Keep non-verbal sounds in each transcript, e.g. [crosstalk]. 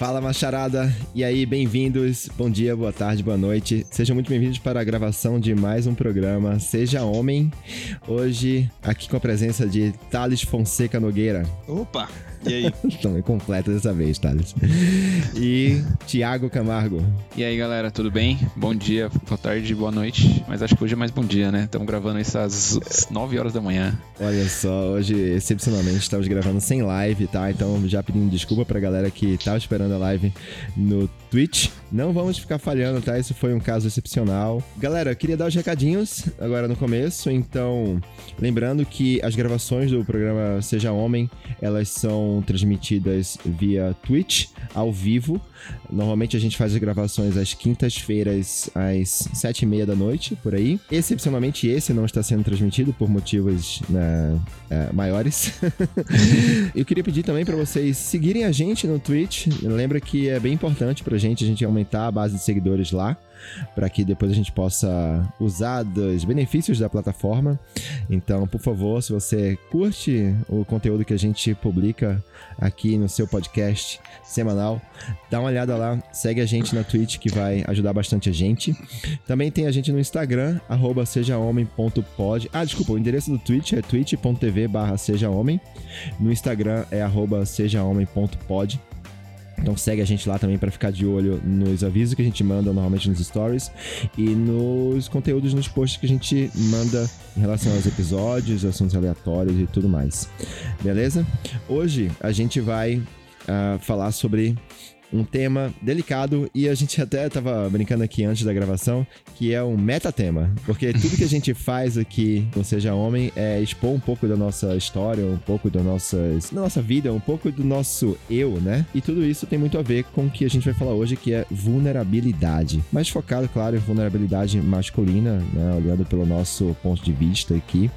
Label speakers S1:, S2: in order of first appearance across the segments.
S1: Fala macharada, e aí, bem-vindos, bom dia, boa tarde, boa noite. Sejam muito bem-vindos para a gravação de mais um programa Seja Homem. Hoje, aqui com a presença de Thales Fonseca Nogueira.
S2: Opa! E aí? [laughs]
S1: Estão completo dessa vez, Thales. E Tiago Camargo.
S3: E aí, galera, tudo bem? Bom dia, boa tarde, boa noite. Mas acho que hoje é mais bom dia, né? Estamos gravando isso às 9 horas da manhã.
S1: Olha só, hoje, excepcionalmente, estamos gravando sem live, tá? Então, já pedindo desculpa pra galera que tava esperando a live no Twitch. Não vamos ficar falhando, tá? Isso foi um caso excepcional. Galera, queria dar os recadinhos agora no começo. Então, lembrando que as gravações do programa Seja Homem, elas são transmitidas via Twitch, ao vivo. Normalmente a gente faz as gravações às quintas-feiras, às sete e meia da noite, por aí. Excepcionalmente esse não está sendo transmitido por motivos né, é, maiores. [laughs] Eu queria pedir também para vocês seguirem a gente no Twitch. Lembra que é bem importante pra gente a gente aumentar a base de seguidores lá para que depois a gente possa usar dos benefícios da plataforma. Então, por favor, se você curte o conteúdo que a gente publica aqui no seu podcast semanal, dá uma olhada lá, segue a gente na Twitch que vai ajudar bastante a gente. Também tem a gente no Instagram, sejahomem.pod. Ah, desculpa, o endereço do Twitch é twitch.tv barra sejahomem. No Instagram é sejahomem.pod. Então segue a gente lá também para ficar de olho nos avisos que a gente manda normalmente nos stories e nos conteúdos nos posts que a gente manda em relação aos episódios, assuntos aleatórios e tudo mais. Beleza? Hoje a gente vai uh, falar sobre um tema delicado e a gente [laughs] até tava brincando aqui antes da gravação, que é um metatema. Porque [laughs] tudo que a gente faz aqui no Seja Homem é expor um pouco da nossa história, um pouco da nossa, da nossa vida, um pouco do nosso eu, né? E tudo isso tem muito a ver com o que a gente vai falar hoje, que é vulnerabilidade. Mas focado, claro, em vulnerabilidade masculina, né? Olhando pelo nosso ponto de vista aqui.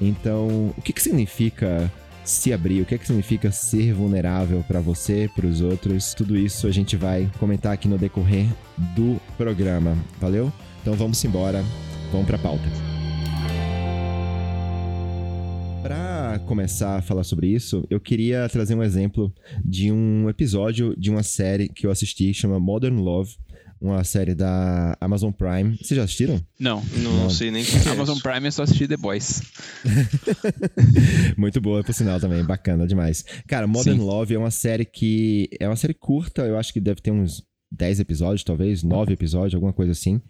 S1: Então, o que, que significa se abrir, o que, é que significa ser vulnerável para você, para os outros. Tudo isso a gente vai comentar aqui no decorrer do programa. Valeu? Então vamos embora, vamos para a pauta. Para começar a falar sobre isso, eu queria trazer um exemplo de um episódio de uma série que eu assisti chama Modern Love uma série da Amazon Prime. Vocês já assistiram?
S3: Não.
S2: Não, não. sei nem [laughs] que é
S3: Amazon Prime é só assistir The Boys. [laughs]
S1: Muito boa, por sinal, também. Bacana demais. Cara, Modern Sim. Love é uma série que... É uma série curta, eu acho que deve ter uns 10 episódios, talvez, 9 episódios, alguma coisa assim.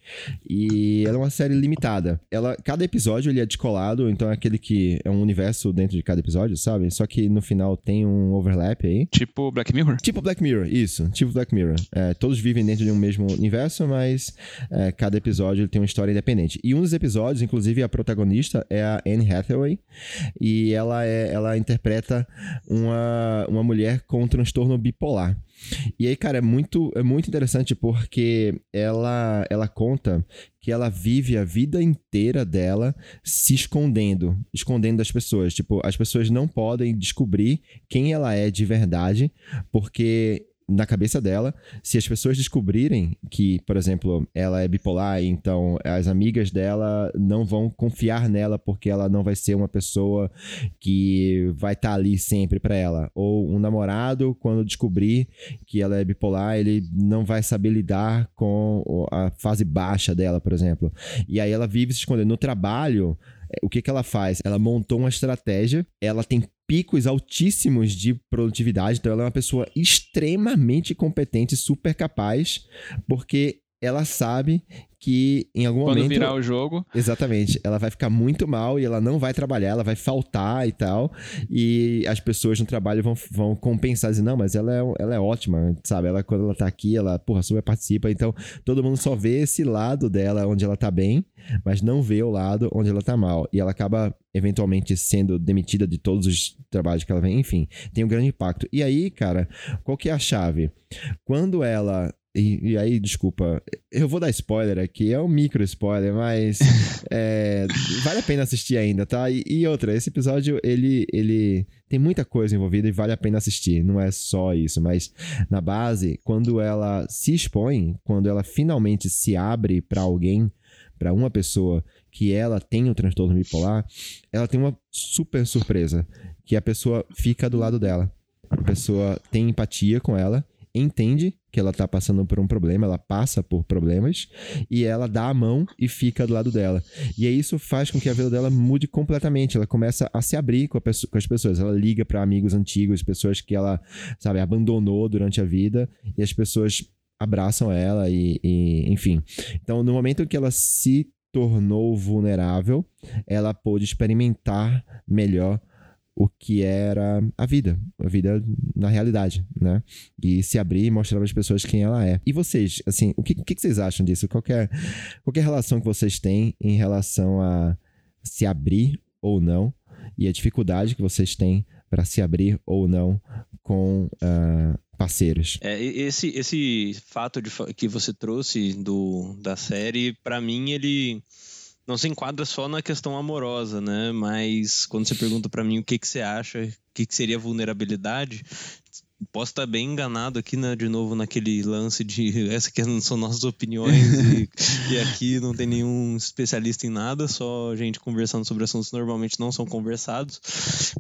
S1: E ela é uma série limitada. Ela, cada episódio ele é descolado, então é aquele que é um universo dentro de cada episódio, sabe? Só que no final tem um overlap aí.
S3: Tipo Black Mirror?
S1: Tipo Black Mirror, isso. Tipo Black Mirror. É, todos vivem dentro de um mesmo universo, mas é, cada episódio ele tem uma história independente. E um dos episódios, inclusive, a protagonista é a Anne Hathaway. E ela, é, ela interpreta uma, uma mulher com um transtorno bipolar. E aí, cara, é muito, é muito interessante porque ela, ela conta que ela vive a vida inteira dela se escondendo, escondendo das pessoas. Tipo, as pessoas não podem descobrir quem ela é de verdade, porque na cabeça dela, se as pessoas descobrirem que, por exemplo, ela é bipolar, então as amigas dela não vão confiar nela porque ela não vai ser uma pessoa que vai estar tá ali sempre para ela. Ou um namorado, quando descobrir que ela é bipolar, ele não vai saber lidar com a fase baixa dela, por exemplo. E aí ela vive se escondendo. No trabalho, o que, que ela faz? Ela montou uma estratégia, ela tem picos altíssimos de produtividade, então ela é uma pessoa extremamente competente, super capaz, porque ela sabe que em algum
S3: Quando
S1: momento.
S3: Quando virar o jogo.
S1: Exatamente. Ela vai ficar muito mal e ela não vai trabalhar, ela vai faltar e tal. E as pessoas no trabalho vão, vão compensar, dizer, não, mas ela é, ela é ótima, sabe? Ela, quando ela tá aqui, ela, porra, super participa. Então, todo mundo só vê esse lado dela onde ela tá bem, mas não vê o lado onde ela tá mal. E ela acaba, eventualmente, sendo demitida de todos os trabalhos que ela vem. Enfim, tem um grande impacto. E aí, cara, qual que é a chave? Quando ela e, e, aí, desculpa, eu vou dar spoiler aqui, é um micro spoiler, mas [laughs] é, vale a pena assistir ainda, tá? E, e, outra, esse episódio, ele, ele tem muita coisa envolvida e vale a pena assistir, não é só isso, mas na base, quando ela se expõe, quando ela finalmente se abre para alguém, para uma pessoa que ela tem o transtorno bipolar, ela tem uma super surpresa, que a pessoa fica do lado dela. A pessoa tem empatia com ela entende que ela tá passando por um problema, ela passa por problemas e ela dá a mão e fica do lado dela. E aí isso faz com que a vida dela mude completamente. Ela começa a se abrir com, com as pessoas. Ela liga para amigos antigos, pessoas que ela, sabe, abandonou durante a vida e as pessoas abraçam ela e, e enfim. Então, no momento que ela se tornou vulnerável, ela pôde experimentar melhor o que era a vida, a vida na realidade, né? E se abrir e mostrar para as pessoas quem ela é. E vocês, assim, o que, o que vocês acham disso? Qualquer, qualquer relação que vocês têm em relação a se abrir ou não e a dificuldade que vocês têm para se abrir ou não com uh, parceiros.
S2: É, esse, esse fato de, que você trouxe do, da série, para mim, ele não se enquadra só na questão amorosa, né? Mas quando você pergunta para mim o que, que você acha, o que, que seria vulnerabilidade, posso estar bem enganado aqui, né, de novo, naquele lance de [laughs] essa que são nossas opiniões e, [laughs] e, aqui não tem nenhum especialista em nada, só gente conversando sobre assuntos que normalmente não são conversados.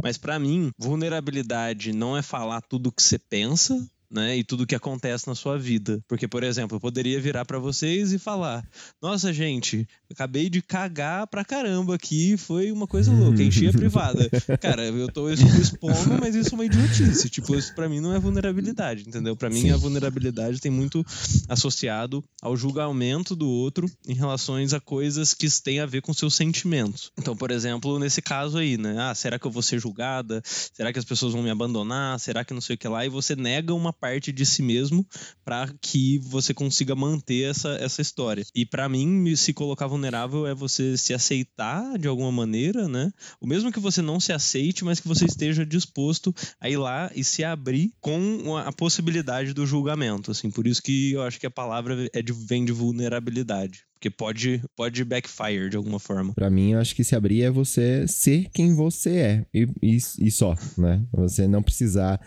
S2: Mas para mim, vulnerabilidade não é falar tudo o que você pensa, né? E tudo que acontece na sua vida. Porque, por exemplo, eu poderia virar para vocês e falar: Nossa, gente, acabei de cagar pra caramba aqui, foi uma coisa louca, enchi a privada. [laughs] Cara, eu tô expondo, mas isso é uma idiotice. Tipo, isso pra mim não é vulnerabilidade, entendeu? Pra mim, Sim. a vulnerabilidade tem muito associado ao julgamento do outro em relações a coisas que têm a ver com seus sentimentos. Então, por exemplo, nesse caso aí, né? Ah, será que eu vou ser julgada? Será que as pessoas vão me abandonar? Será que não sei o que lá? E você nega uma parte de si mesmo para que você consiga manter essa, essa história. E para mim, se colocar vulnerável é você se aceitar de alguma maneira, né? O mesmo que você não se aceite, mas que você esteja disposto a ir lá e se abrir com a possibilidade do julgamento, assim. Por isso que eu acho que a palavra é de, vem de vulnerabilidade. Porque pode, pode backfire de alguma forma.
S1: Para mim, eu acho que se abrir é você ser quem você é. E, e, e só, né? Você não precisar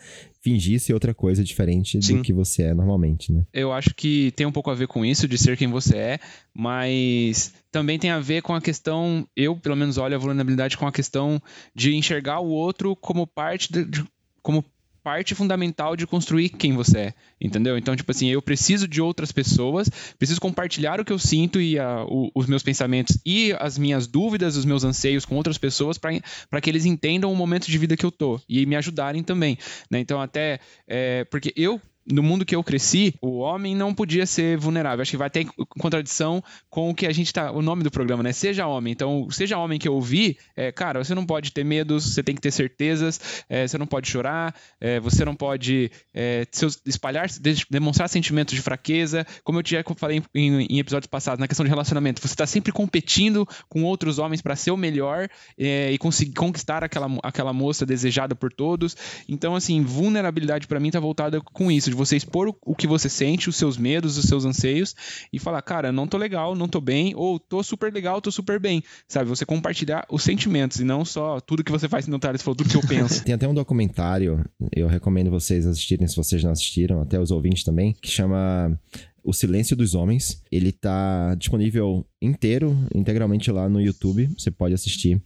S1: fingir ser outra coisa diferente Sim. do que você é normalmente, né?
S3: Eu acho que tem um pouco a ver com isso, de ser quem você é, mas também tem a ver com a questão, eu pelo menos olho a vulnerabilidade com a questão de enxergar o outro como parte de, de como parte fundamental de construir quem você é, entendeu? Então, tipo assim, eu preciso de outras pessoas, preciso compartilhar o que eu sinto e a, o, os meus pensamentos e as minhas dúvidas, os meus anseios com outras pessoas para que eles entendam o momento de vida que eu tô e me ajudarem também, né? Então, até é, porque eu no mundo que eu cresci, o homem não podia ser vulnerável. Acho que vai ter contradição com o que a gente tá. O nome do programa, né? Seja homem. Então, seja homem que eu ouvi, é, cara, você não pode ter medos, você tem que ter certezas, é, você não pode chorar, é, você não pode é, espalhar, demonstrar sentimentos de fraqueza. Como eu tinha falei em, em, episódios passados, na questão de relacionamento, você está sempre competindo com outros homens para ser o melhor é, e conseguir conquistar aquela, aquela moça desejada por todos. Então, assim, vulnerabilidade para mim tá voltada com isso de você expor o que você sente, os seus medos, os seus anseios e falar, cara, não tô legal, não tô bem, ou tô super legal, tô super bem, sabe? Você compartilhar os sentimentos e não só tudo que você faz no Thales falou, tudo que eu penso. [laughs]
S1: Tem até um documentário, eu recomendo vocês assistirem se vocês não assistiram, até os ouvintes também, que chama o Silêncio dos Homens. Ele tá disponível inteiro, integralmente lá no YouTube, você pode assistir.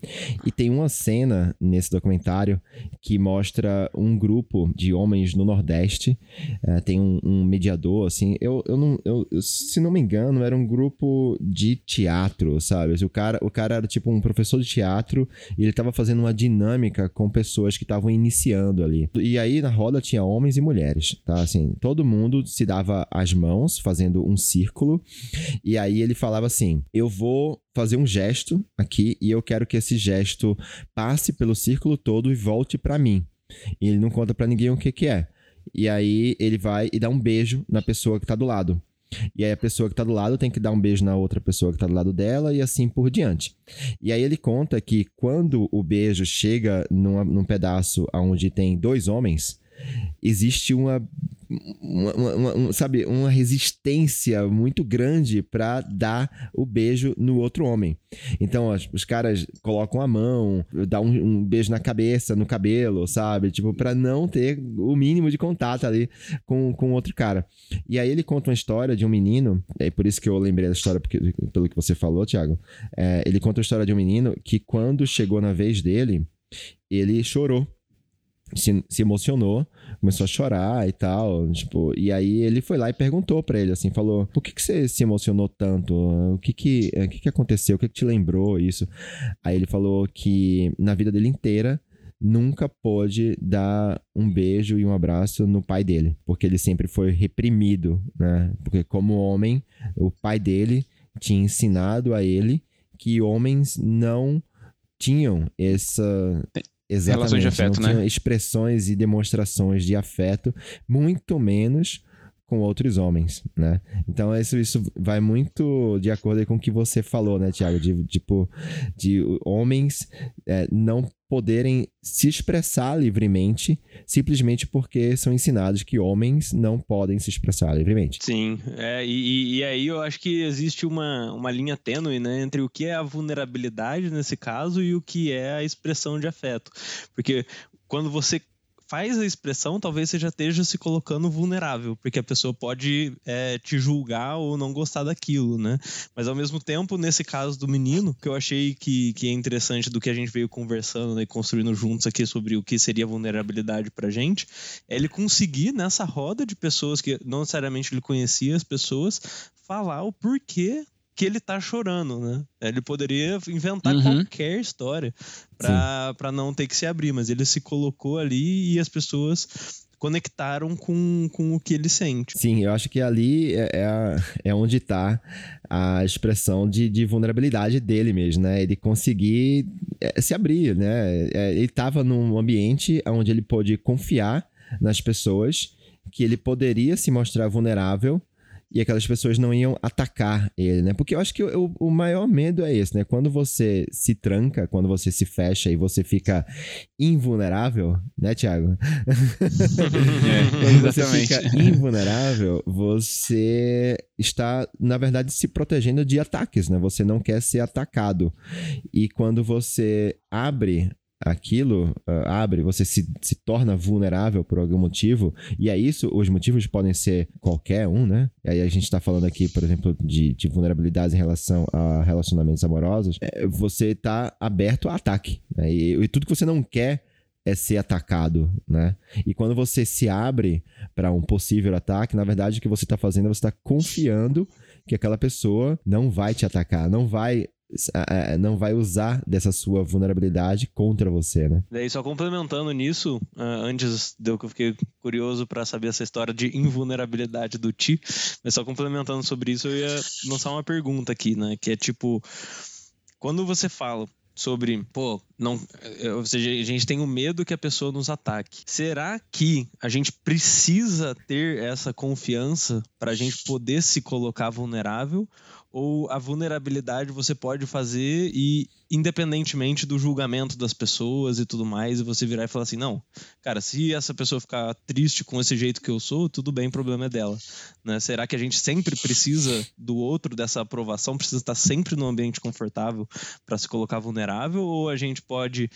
S1: E tem uma cena nesse documentário que mostra um grupo de homens no Nordeste. É, tem um, um, mediador, assim. Eu, eu não. Eu, se não me engano, era um grupo de teatro, sabe? O cara, o cara era tipo um professor de teatro e ele tava fazendo uma dinâmica com pessoas que estavam iniciando ali. E aí na roda tinha homens e mulheres, tá? Assim, todo mundo se dava as mãos fazendo um círculo. E aí ele falava assim: eu vou fazer um gesto aqui e eu quero que esse gesto passe pelo círculo todo e volte para mim. E ele não conta para ninguém o que que é. E aí ele vai e dá um beijo na pessoa que tá do lado. E aí a pessoa que tá do lado tem que dar um beijo na outra pessoa que tá do lado dela e assim por diante. E aí ele conta que quando o beijo chega numa, num pedaço onde tem dois homens, existe uma uma, uma, uma, sabe, uma resistência muito grande para dar o beijo no outro homem. Então, os, os caras colocam a mão, dá um, um, beijo na cabeça, no cabelo, sabe? Tipo, para não ter o mínimo de contato ali com o outro cara. E aí ele conta uma história de um menino, é por isso que eu lembrei da história, porque, pelo que você falou, Thiago. É, ele conta a história de um menino que, quando chegou na vez dele, ele chorou se, se emocionou, começou a chorar e tal, tipo, e aí ele foi lá e perguntou para ele, assim, falou, por que, que você se emocionou tanto? O que que, o que que aconteceu? O que que te lembrou isso? Aí ele falou que na vida dele inteira nunca pôde dar um beijo e um abraço no pai dele, porque ele sempre foi reprimido, né? Porque como homem, o pai dele tinha ensinado a ele que homens não tinham essa exatamente,
S3: Relações de afeto,
S1: não
S3: né?
S1: expressões e demonstrações de afeto, muito menos com outros homens, né? Então isso, isso vai muito de acordo com o que você falou, né, Tiago? De, tipo, de homens é, não poderem se expressar livremente simplesmente porque são ensinados que homens não podem se expressar livremente.
S2: Sim, é, e, e aí eu acho que existe uma, uma linha tênue né, entre o que é a vulnerabilidade nesse caso e o que é a expressão de afeto. Porque quando você faz a expressão, talvez você já esteja se colocando vulnerável, porque a pessoa pode é, te julgar ou não gostar daquilo, né? Mas ao mesmo tempo, nesse caso do menino, que eu achei que, que é interessante do que a gente veio conversando né, e construindo juntos aqui sobre o que seria vulnerabilidade pra gente, é ele conseguir nessa roda de pessoas que não necessariamente ele conhecia as pessoas, falar o porquê que ele tá chorando, né? Ele poderia inventar
S3: Uhum.
S2: qualquer história pra, pra não ter que se abrir, mas ele se colocou ali e as pessoas conectaram com, com o que ele sente.
S1: Sim, eu acho que ali é, é, a- é onde tá a expressão de, de vulnerabilidade dele mesmo, né? Ele conseguir é, se abrir, né? É, ele tava num ambiente onde ele pôde confiar nas pessoas, que ele poderia se mostrar vulnerável e aquelas pessoas não iam atacar ele, né? Porque eu acho que o, o maior medo é esse, né? Quando você se tranca, quando você se fecha e você fica invulnerável, né, Thiago? [laughs] [laughs] Quando você fica invulnerável, você está, na verdade, se protegendo de ataques, né? Você não quer ser atacado. E quando você abre aquilo, ah, abre, você se, se torna vulnerável por algum motivo, e é isso, os motivos podem ser qualquer um, né? E aí a gente tá falando aqui, por exemplo, de, de vulnerabilidades em relação a relacionamentos amorosos, é, você tá aberto a ataque, né? E, e tudo que você não quer é ser atacado, né? E quando você se abre para um possível ataque, na verdade o que você está fazendo é você está confiando que aquela pessoa não vai te atacar, não vai não vai usar dessa sua vulnerabilidade contra você, né?
S2: Daí, só complementando nisso, ah, antes deu que eu fiquei curioso pra saber essa história de invulnerabilidade do Ti, mas só complementando sobre isso, eu ia lançar uma pergunta aqui, né? Que é tipo, quando você fala sobre, pô, não, eh, ou seja, a gente tem o medo que a pessoa nos ataque. Será que a gente precisa ter essa confiança pra gente poder se colocar vulnerável? Ou a vulnerabilidade você pode fazer e independentemente do julgamento das pessoas e tudo mais, você virar e falar assim, não, cara, se essa pessoa ficar triste com esse jeito que eu sou, tudo bem, o problema é dela. Né? Será que a gente sempre precisa do outro, dessa aprovação, precisa estar sempre num ambiente confortável para se colocar vulnerável, ou a gente pode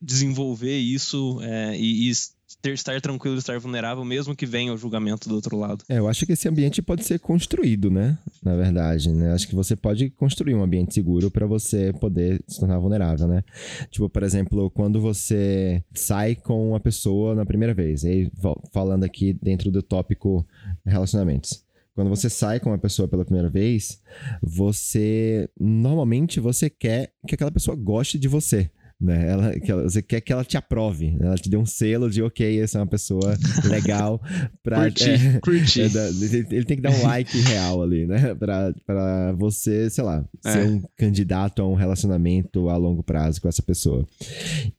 S2: desenvolver isso é, e, e ter, estar tranquilo, estar vulnerável, mesmo que venha o julgamento do outro lado?
S1: É, eu acho que esse ambiente pode ser construído, né? Na verdade, né? Acho que você pode construir um ambiente seguro para você poder se tornar vulnerável, né? Tipo, por exemplo, quando você sai com uma pessoa na primeira vez, aí falando aqui dentro do tópico relacionamentos. Quando você sai com uma pessoa pela primeira vez, você normalmente você quer que aquela pessoa goste de você. Né? Ela, que ela- você quer que ela te aprove, né? ela te dê um selo de ok, essa é uma pessoa legal pra,
S3: Curti,
S1: é,
S3: curti.
S1: é ele, tem que dar um like real ali, né? Pra, pra você, sei lá, ser
S3: É.
S1: um candidato a um relacionamento a longo prazo com essa pessoa.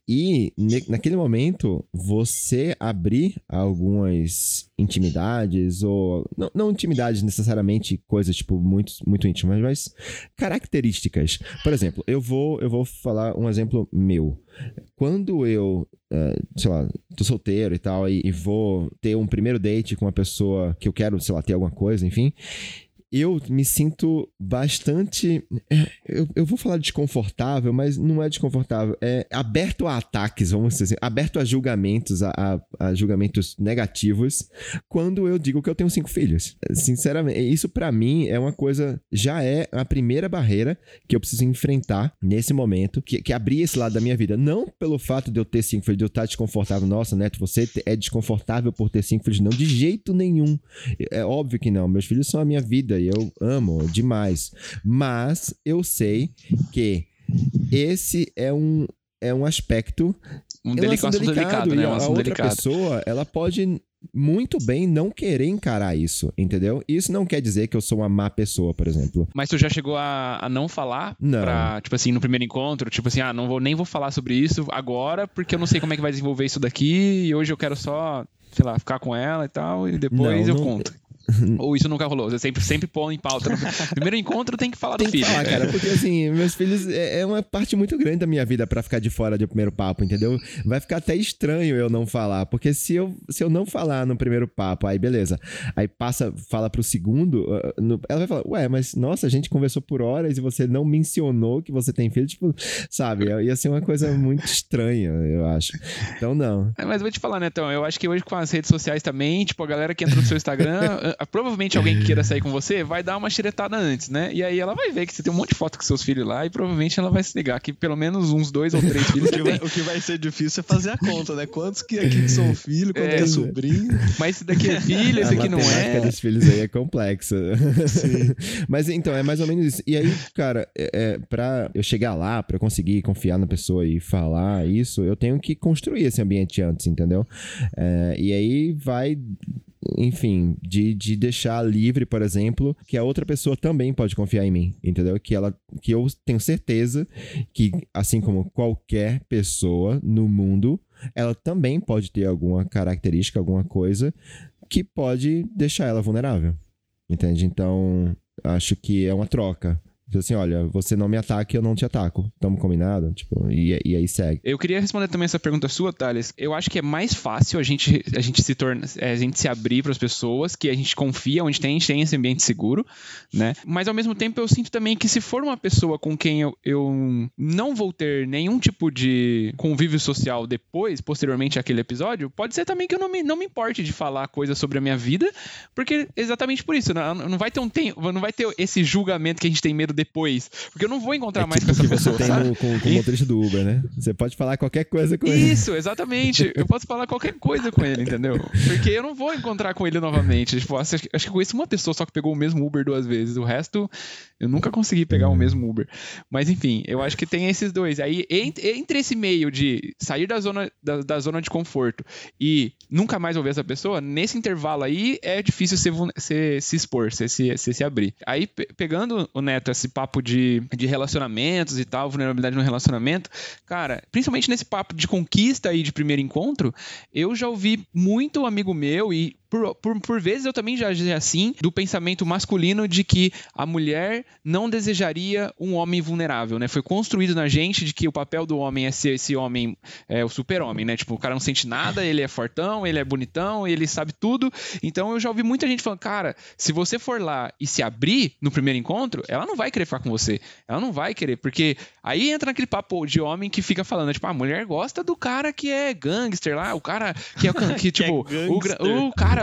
S1: E ne- naquele momento, você abrir algumas intimidades, ou. Não, não intimidades necessariamente, coisas tipo muito, muito íntimas, mas características. Por exemplo, eu vou, eu vou falar um exemplo meu. Quando eu, eh, sei lá, tô solteiro e tal, e, e vou ter um primeiro date com uma pessoa que eu quero, sei lá, ter alguma coisa, enfim. Eu me sinto bastante. é, Eu, eu vou falar desconfortável, mas não é desconfortável. É aberto a ataques, vamos dizer assim, aberto a julgamentos, a, a- a julgamentos negativos, quando eu digo que eu tenho cinco filhos. Sinceramente, isso pra mim é uma coisa. Já é a primeira barreira que eu preciso enfrentar nesse momento, que, que abrir esse lado da minha vida. Não pelo fato de eu ter cinco filhos, de eu estar desconfortável. Nossa, Neto, você é desconfortável por ter cinco filhos. Não, de jeito nenhum. É óbvio que não. Meus filhos são a minha vida e eu amo demais. Mas eu sei que esse é um, é um aspecto
S3: Um
S1: é um
S3: delicado,
S1: assunto
S3: delicado, né? Um
S1: a, outra
S3: delicado.
S1: pessoa, ela pode muito bem não querer encarar isso, entendeu? Isso não quer dizer que eu sou uma má pessoa, por exemplo.
S3: Mas tu já chegou a, a não falar
S1: Não.
S3: pra, tipo assim, no primeiro encontro, tipo assim, ah, não vou nem vou falar sobre isso agora, porque eu não sei como é que vai desenvolver isso daqui, e hoje eu quero só, sei lá, ficar com ela e tal, e depois
S1: Não,
S3: eu
S1: não-
S3: conto. [laughs] Ou isso nunca rolou? Você sempre, sempre põe em pauta. [laughs] Primeiro encontro tem que falar
S1: Tem
S3: do
S1: que
S3: filho.
S1: falar,
S3: É.
S1: cara, porque assim, meus filhos é é uma parte muito grande da minha vida pra ficar de fora do primeiro papo, entendeu? Vai ficar até estranho eu não falar, porque se eu, se eu não falar no primeiro papo, aí beleza, aí passa, fala pro segundo, uh, no- ela vai falar, ué, mas nossa, a gente conversou por horas e você não mencionou que você tem filho, tipo, sabe? Ia ser uma coisa muito estranha, eu acho. Então não.
S3: É, Mas eu vou te falar, Netão, eu acho que hoje com as redes sociais também, tipo, a galera que entra no seu Instagram, ah, [laughs] provavelmente alguém que queira sair com você vai dar uma xeretada antes, né? E aí ela vai ver que você tem um monte de foto com seus filhos lá e provavelmente ela vai se ligar que pelo menos uns dois ou três [laughs] filhos
S2: O que, vai, o que vai ser difícil é fazer a conta, né? Quantos que aqui são filho, quanto
S3: É.
S2: que é sobrinho.
S3: Mas esse daqui é [laughs] filho, esse
S1: a
S3: aqui não é.
S1: dos filhos aí é complexa. [laughs] Mas então, é mais ou menos isso. E aí, cara, é, é, pra eu chegar lá, pra eu conseguir confiar na pessoa e falar isso, eu tenho que construir esse ambiente antes, entendeu? É, e aí vai. Enfim, de, de deixar livre, por exemplo, que a outra pessoa também pode confiar em mim, entendeu? Que ela, que eu tenho certeza que, assim como qualquer pessoa no mundo, ela também pode ter alguma característica, alguma coisa que pode deixar ela vulnerável. Entende? Então, acho que é uma troca. Tipo assim, olha, você não me ataca e eu não te ataco. Tamo combinado? Tipo, e, e aí segue.
S3: Eu queria responder também essa pergunta sua, Thales. Eu acho que é mais fácil a gente, a gente se torna, é, a gente se abrir para as pessoas, que a gente confia, onde tem, a gente tem esse ambiente seguro, né? Mas ao mesmo tempo eu sinto também que se for uma pessoa com quem eu, eu não vou ter nenhum tipo de convívio social depois, posteriormente àquele episódio, pode ser também que eu não me, não me importe de falar coisas sobre a minha vida, porque exatamente por isso, não, não vai ter um tempo, não vai ter esse julgamento que a gente tem medo depois, porque eu não vou encontrar mais com essa
S1: que você
S3: pessoa,
S1: tem
S3: sabe?
S1: no, com, com o motorista do Uber, né? Você pode falar qualquer coisa com ele.
S3: Isso, exatamente. Eu posso falar qualquer coisa com ele, entendeu? Porque eu não vou encontrar com ele novamente. Tipo, acho, acho que eu conheço uma pessoa só que pegou o mesmo Uber duas vezes. O resto, eu nunca consegui pegar o mesmo Uber. Mas enfim, eu acho que tem esses dois. Aí, ent- entre esse meio de sair da zona, da, da zona de conforto e nunca mais ouvir essa pessoa, nesse intervalo aí é difícil se, se, se expor, se, se, se, se abrir. Aí, pe- pegando o Neto, esse papo de, de relacionamentos e tal, vulnerabilidade no relacionamento, cara, principalmente nesse papo de conquista e de primeiro encontro, eu já ouvi muito amigo meu e por, por, por vezes eu também já agi assim, do pensamento masculino de que a mulher não desejaria um homem vulnerável, né? Foi construído na gente de que o papel do homem é ser esse homem, é o super-homem, né? Tipo, o cara não sente nada, ele é fortão, ele é bonitão, ele sabe tudo. Então eu já ouvi muita gente falando, cara, se você for lá e se abrir no primeiro encontro, ela não vai querer ficar com você. Ela não vai querer, porque aí entra naquele papo de homem que fica falando, tipo, a mulher gosta do cara que é gangster lá, o cara que é, que, [laughs] tipo, o, gra- o cara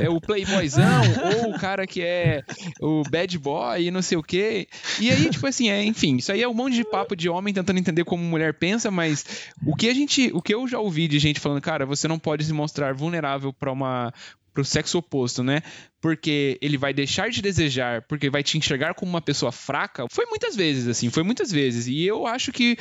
S3: é o playboyzão, ou o cara que é o bad boy e não sei o quê. E aí, tipo assim, é, enfim, isso aí é um monte de papo de homem tentando entender como mulher pensa, mas o que a gente, o que eu já ouvi de gente falando, cara, você não pode se mostrar vulnerável para uma pro sexo oposto, né? Porque ele vai deixar de desejar, porque vai te enxergar como uma pessoa fraca. Foi muitas vezes, assim, foi muitas vezes. E eu acho que,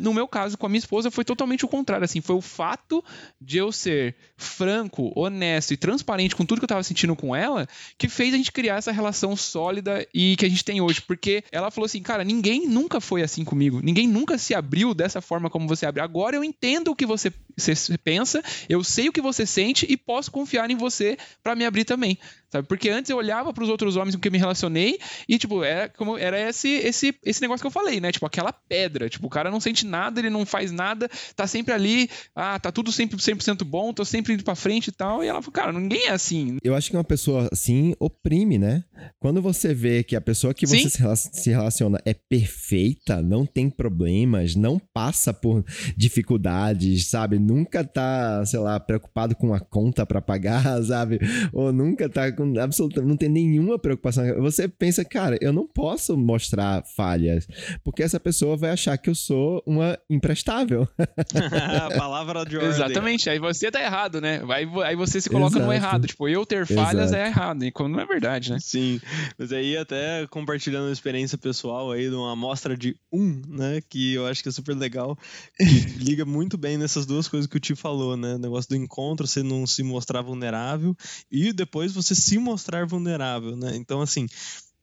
S3: no meu caso, com a minha esposa, foi totalmente o contrário, assim. Foi o fato de eu ser franco, honesto e transparente com tudo que eu tava sentindo com ela, que fez a gente criar essa relação sólida e que a gente tem hoje. Porque ela falou assim, cara, ninguém nunca foi assim comigo. Ninguém nunca se abriu dessa forma como você abre. Agora eu entendo o que você, você pensa, eu sei o que você sente e posso confiar em você para me abrir também. Sabe? Porque antes eu olhava para os outros homens com quem me relacionei e, tipo, era como era esse, esse, esse negócio que eu falei, né? Tipo, aquela pedra. Tipo, o cara não sente nada, ele não faz nada, tá sempre ali, ah, tá tudo sempre 100% bom, tô sempre indo pra frente e tal. E ela falou, cara, ninguém é assim.
S1: Eu acho que uma pessoa assim oprime, né? Quando você vê que a pessoa que você se relaciona é perfeita, não tem problemas, não passa por dificuldades, sabe? Nunca tá, sei lá, preocupado com a conta para pagar, [laughs] sabe? Ou nunca tá com absolutamente, não tem nenhuma preocupação. Você pensa, cara, eu não posso mostrar falhas, porque essa pessoa vai achar que eu sou uma imprestável.
S2: a [laughs] [laughs] palavra de ordem.
S3: Exatamente, aí você tá errado, né? Aí, aí você se coloca Exato. no errado. Tipo, eu ter falhas Exato. é errado, e quando não é verdade, né?
S2: Sim, mas aí até compartilhando uma experiência pessoal aí de uma amostra de um, né? Que eu acho que é super legal, que [laughs] liga muito bem nessas duas coisas que o Ti falou, né? O negócio do encontro, você não se mostrar vulnerável e depois você se mostrar vulnerável, né? Então, assim,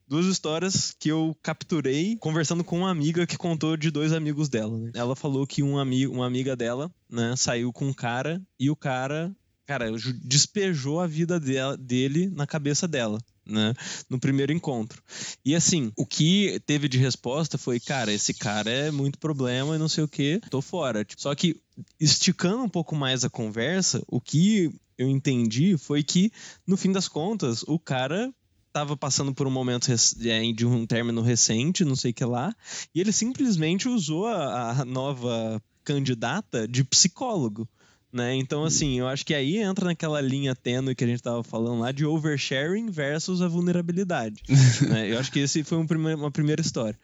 S2: duas histórias que eu capturei conversando com uma amiga que contou de dois amigos dela. Né? Ela falou que um amigo, uma amiga dela, né, saiu com um cara e o cara, cara, despejou a vida dela, dele na cabeça dela. Né, no primeiro encontro. E assim, o que teve de resposta foi, cara, esse cara é muito problema e não sei o que, tô fora. Tipo, só que esticando um pouco mais a conversa, o que eu entendi foi que, no fim das contas, o cara estava passando por um momento é, de um término recente, não sei o que lá, e ele simplesmente usou a, a nova candidata de psicólogo. Né? Então, assim, eu acho que aí entra naquela linha tênue que a gente estava falando lá de oversharing versus a vulnerabilidade. [laughs] né? Eu acho que esse foi um uma primeira história.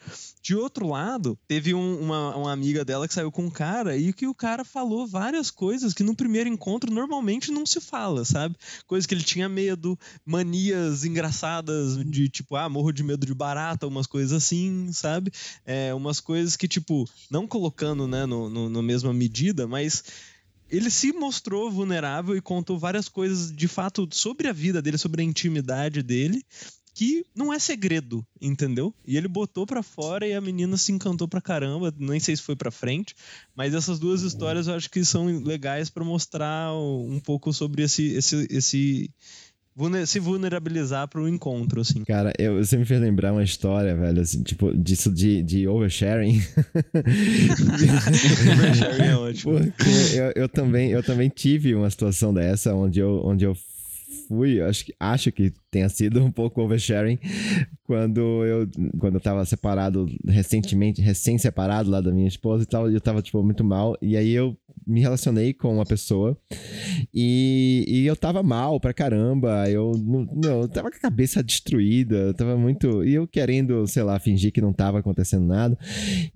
S2: De outro lado, teve um, uma, uma amiga dela que saiu com um cara e que o cara falou várias coisas que no primeiro encontro normalmente não se fala, sabe? Coisas que ele tinha medo, manias engraçadas de tipo, ah, morro de medo de barata, umas coisas assim, sabe? É, umas coisas que, tipo, não colocando, né, no, no, na mesma medida, mas ele se mostrou vulnerável e contou várias coisas de fato sobre a vida dele, sobre a intimidade dele, que não é segredo, entendeu? E ele botou para fora e a menina se encantou pra caramba, nem sei se foi para frente, mas essas duas histórias eu acho que são legais para mostrar um pouco sobre esse esse esse se vulnerabilizar para o encontro, assim.
S1: Cara, eu, você me fez lembrar uma história, velho, assim, tipo, disso de, de oversharing. [laughs] oversharing é ótimo. Porque eu, eu, também, eu também tive uma situação dessa, onde eu, onde eu fui, acho que, acho que tenha sido um pouco oversharing quando eu, quando eu tava separado recentemente, recém-separado lá da minha esposa e tal, eu tava, tipo, muito mal. E aí eu me relacionei com uma pessoa e, e eu tava mal pra caramba. Eu, não, eu tava com a cabeça destruída, eu tava muito. E eu querendo, sei lá, fingir que não tava acontecendo nada.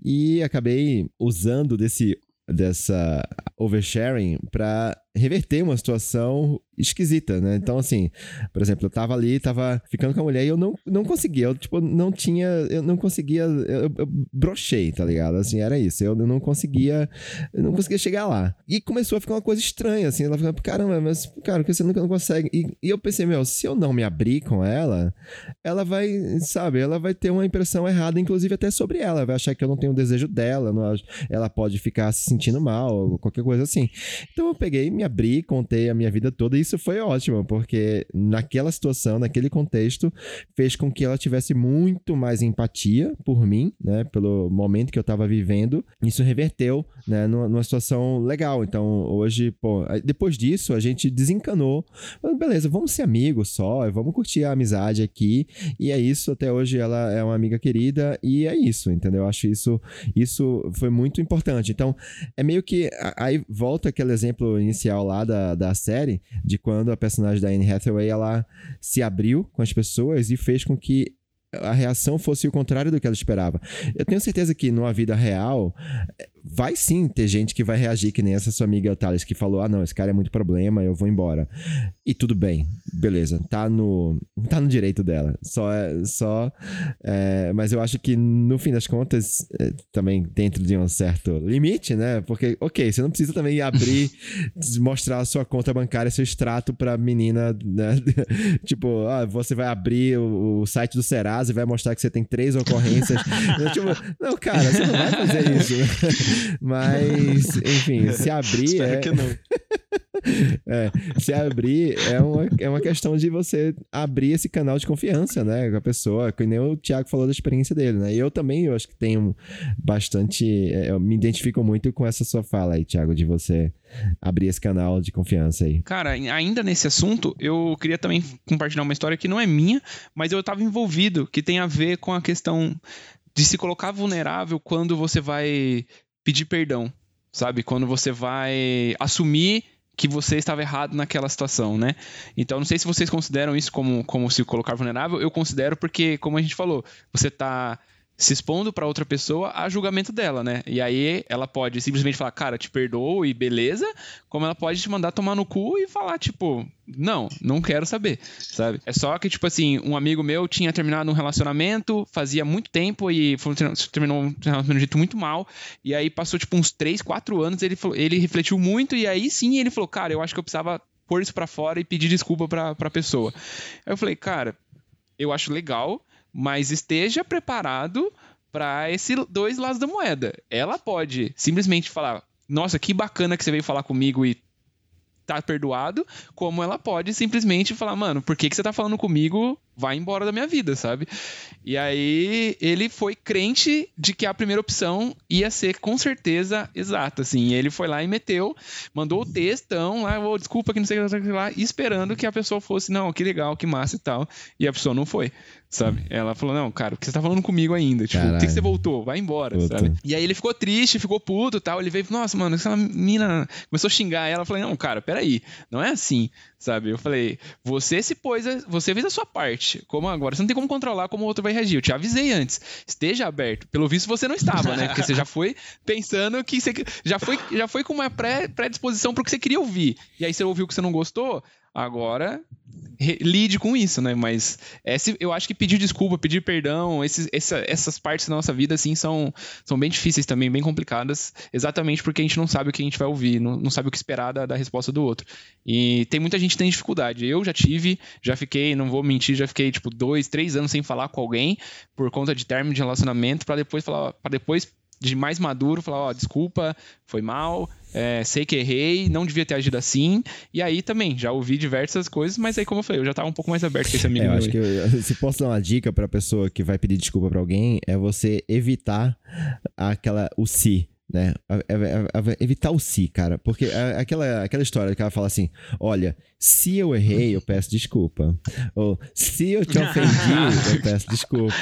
S1: E acabei usando desse dessa oversharing para reverter uma situação esquisita, né? Então, assim, por exemplo, eu tava ali, tava ficando com a mulher e eu não, não conseguia, eu, tipo, não tinha, eu não conseguia, eu, eu brochei, tá ligado? Assim, era isso, eu não conseguia, eu não conseguia chegar lá. E começou a ficar uma coisa estranha, assim, ela ficava, caramba, mas, cara, que você nunca não consegue? E, e eu pensei, meu, se eu não me abrir com ela, ela vai, sabe, ela vai ter uma impressão errada, inclusive até sobre ela, vai achar que eu não tenho o desejo dela, não, ela pode ficar se sentindo mal, qualquer coisa assim. Então eu peguei, me abri, contei a minha vida toda e isso foi ótimo, porque naquela situação, naquele contexto, fez com que ela tivesse muito mais empatia por mim, né, pelo momento que eu estava vivendo. Isso reverteu, né, numa, numa, situação legal. Então, hoje, pô, depois disso, a gente desencanou. Beleza, vamos ser amigos só, vamos curtir a amizade aqui. E é isso, até hoje ela é uma amiga querida e é isso, entendeu? Eu acho isso, isso foi muito importante. Então, é meio que aí volta aquele exemplo inicial lá da, da série de quando a personagem da Anne Hathaway ela se abriu com as pessoas e fez com que a reação fosse o contrário do que ela esperava. Eu tenho certeza que numa vida real, vai sim ter gente que vai reagir, que nem essa sua amiga Thales, que falou: ah, não, esse cara é muito problema, eu vou embora. E tudo bem, beleza, tá no, tá no direito dela. Só, é, só é, mas eu acho que no fim das contas, é, também dentro de um certo limite, né? Porque, ok, você não precisa também abrir, [laughs] mostrar a sua conta bancária, seu extrato pra menina, né? [laughs] tipo, ah, você vai abrir o, o, site do Serasa e vai mostrar que você tem três ocorrências. [laughs] tipo, não, cara, você não vai fazer isso. Mas, enfim, [laughs] se abrir.
S2: Espero
S1: é...
S2: que não. [laughs]
S1: é, se abrir é uma, é uma questão de você abrir esse canal de confiança, né? Com a pessoa, que nem o Thiago falou da experiência dele, né? E eu também, eu acho que tenho bastante. É, eu me identifico muito com essa sua fala aí, Thiago, de você abrir esse canal de confiança aí.
S3: Cara, ainda nesse assunto, eu queria também compartilhar uma história que não é minha, mas eu estava envolvido, que tem a ver com a questão de se colocar vulnerável quando você vai pedir perdão, sabe? Quando você vai assumir que você estava errado naquela situação, né? Então, não sei se vocês consideram isso como, como se colocar vulnerável. Eu considero porque, como a gente falou, você está se expondo para outra pessoa a julgamento dela, né? E aí ela pode simplesmente falar, cara, te perdoo e beleza, como ela pode te mandar tomar no cu e falar, tipo, não, não quero saber, sabe? É só que, tipo assim, um amigo meu tinha terminado um relacionamento, fazia muito tempo e foi, terminou um relacionamento muito mal, e aí passou, tipo, uns 3, 4 anos, ele, ele refletiu muito, e aí sim ele falou, cara, eu acho que eu precisava pôr isso para fora e pedir desculpa pra, pra pessoa. Aí eu falei, cara, eu acho legal, mas esteja preparado para esses dois lados da moeda. Ela pode simplesmente falar: Nossa, que bacana que você veio falar comigo e tá perdoado, como ela pode simplesmente falar, mano, por que, que você tá falando comigo? Vai embora da minha vida, sabe? E aí ele foi crente de que a primeira opção ia ser com certeza exata, assim. ele foi lá e meteu, mandou o textão lá, oh, desculpa que não sei o que lá, esperando que a pessoa fosse, não, que legal, que massa e tal. E a pessoa não foi sabe? Ela falou, não, cara, o que você tá falando comigo ainda? Tipo, por que, você voltou? Vai embora, Puta. sabe? E aí ele ficou triste, ficou puto e tal. Ele veio nossa, mano, essa mina começou a xingar ela. Eu falei, não, cara, peraí, não é assim, sabe? Eu falei, você se pôs, a... você fez a sua parte. Como agora? Você não tem como controlar como o outro vai reagir. Eu te avisei antes. Esteja aberto. Pelo visto, você não estava, né? Porque você já foi pensando que você já foi, já foi com uma pré, predisposição pro que você queria ouvir. E aí você ouviu que você não gostou, Agora, lide com isso, né? Mas esse, eu acho que pedir desculpa, pedir perdão, esses, essa, essas partes da nossa vida, assim, são, são bem difíceis também, bem complicadas, exatamente porque a gente não sabe o que a gente vai ouvir, não, não sabe o que esperar da, da resposta do outro. E tem muita gente que tem dificuldade. Eu já tive, já fiquei, não vou mentir, já fiquei, tipo, dois, três anos sem falar com alguém por conta de término de relacionamento, para depois falar, para depois de mais maduro, falar, ó, oh, desculpa, foi mal, é, sei que errei, não devia ter agido assim. E aí também, já ouvi diversas coisas, mas aí, como eu falei, eu já tava um pouco mais aberto com esse amigo.
S1: É, eu acho que eu, se posso dar uma dica pra pessoa que vai pedir desculpa pra alguém, é você evitar aquela, o si né? Evitar o si, cara. Porque aquela, aquela história que ela fala assim: olha, se eu errei, eu peço desculpa. Ou se eu te ofendi, eu [laughs] peço desculpa.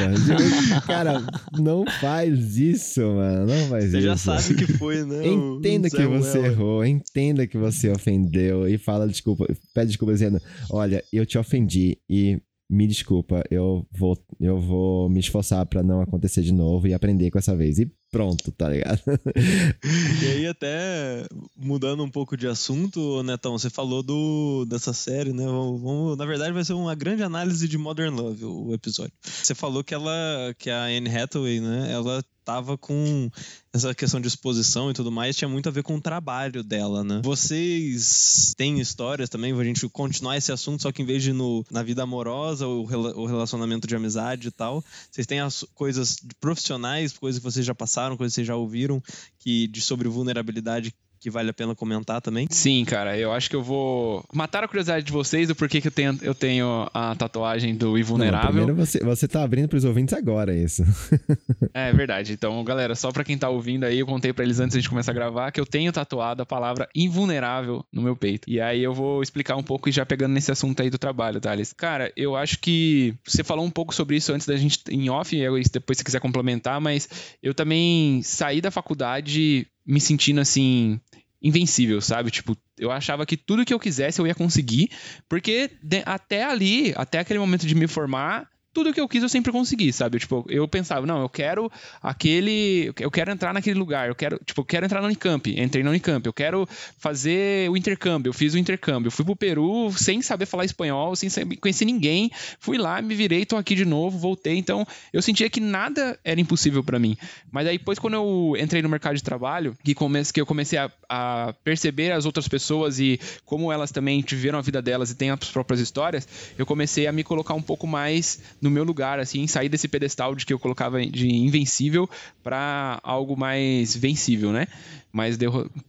S1: Cara, não faz isso, mano. Não faz
S2: você
S1: isso.
S2: Você já sabe que foi, né?
S1: Entenda que você errou, entenda que você ofendeu e fala desculpa, pede desculpa dizendo: olha, eu te ofendi e me desculpa, eu vou, eu vou me esforçar para não acontecer de novo e aprender com essa vez. E pronto, tá ligado? [laughs]
S2: e aí, até mudando um pouco de assunto, Netão, você falou do, dessa série, né? Vamos, vamos, na verdade, vai ser uma grande análise de Modern Love, o, o episódio. Você falou que ela, que a Anne Hathaway, né? Ela tava com essa questão de exposição e tudo mais, tinha muito a ver com o trabalho dela, né? Vocês têm histórias também, a gente continuar esse assunto, só que em vez de no, na vida amorosa, o, o relacionamento de amizade e tal, vocês têm as coisas profissionais, coisas que vocês já passaram, coisas que vocês já ouviram, que de sobre vulnerabilidade que vale a pena comentar também?
S3: Sim, cara, eu acho que eu vou matar a curiosidade de vocês do porquê que eu tenho, eu tenho a tatuagem do Invulnerável. Não,
S1: primeiro você, você tá abrindo pros ouvintes agora isso. [laughs]
S3: é verdade. Então, galera, só pra quem tá ouvindo aí, eu contei pra eles antes de começar a gravar que eu tenho tatuado a palavra invulnerável no meu peito. E aí eu vou explicar um pouco e já pegando nesse assunto aí do trabalho, Thales. Cara, eu acho que você falou um pouco sobre isso antes da gente em off, e depois se quiser complementar, mas eu também saí da faculdade me sentindo assim invencível, sabe? Tipo, eu achava que tudo que eu quisesse eu ia conseguir, porque até ali, até aquele momento de me formar, tudo que eu quis eu sempre consegui, sabe? Tipo, eu pensava, não, eu quero aquele. Eu quero entrar naquele lugar, eu quero, tipo, eu quero entrar na Unicamp. Entrei na Unicamp, eu quero fazer o intercâmbio, eu fiz o intercâmbio. Eu fui pro Peru sem saber falar espanhol, sem saber, conhecer ninguém. Fui lá, me virei, tô aqui de novo, voltei. Então, eu sentia que nada era impossível para mim. Mas aí, depois, quando eu entrei no mercado de trabalho, que, comece, que eu comecei a, a perceber as outras pessoas e como elas também tiveram a vida delas e têm as próprias histórias, eu comecei a me colocar um pouco mais no meu lugar, assim, sair desse pedestal de que eu colocava de invencível para algo mais vencível, né? Mais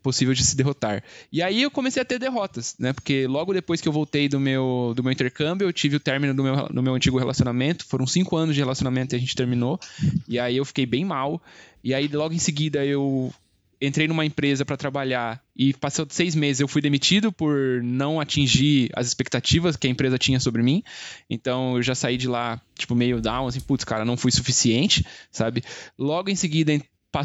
S3: possível de se derrotar. E aí eu comecei a ter derrotas, né? Porque logo depois que eu voltei do meu, do meu intercâmbio, eu tive o término do meu, do meu antigo relacionamento. Foram cinco anos de relacionamento e a gente terminou. E aí eu fiquei bem mal. E aí logo em seguida eu entrei numa empresa para trabalhar e passou seis meses eu fui demitido por não atingir as expectativas que a empresa tinha sobre mim. Então eu já saí de lá, tipo, meio down, assim, putz, cara, não fui suficiente, sabe? Logo em seguida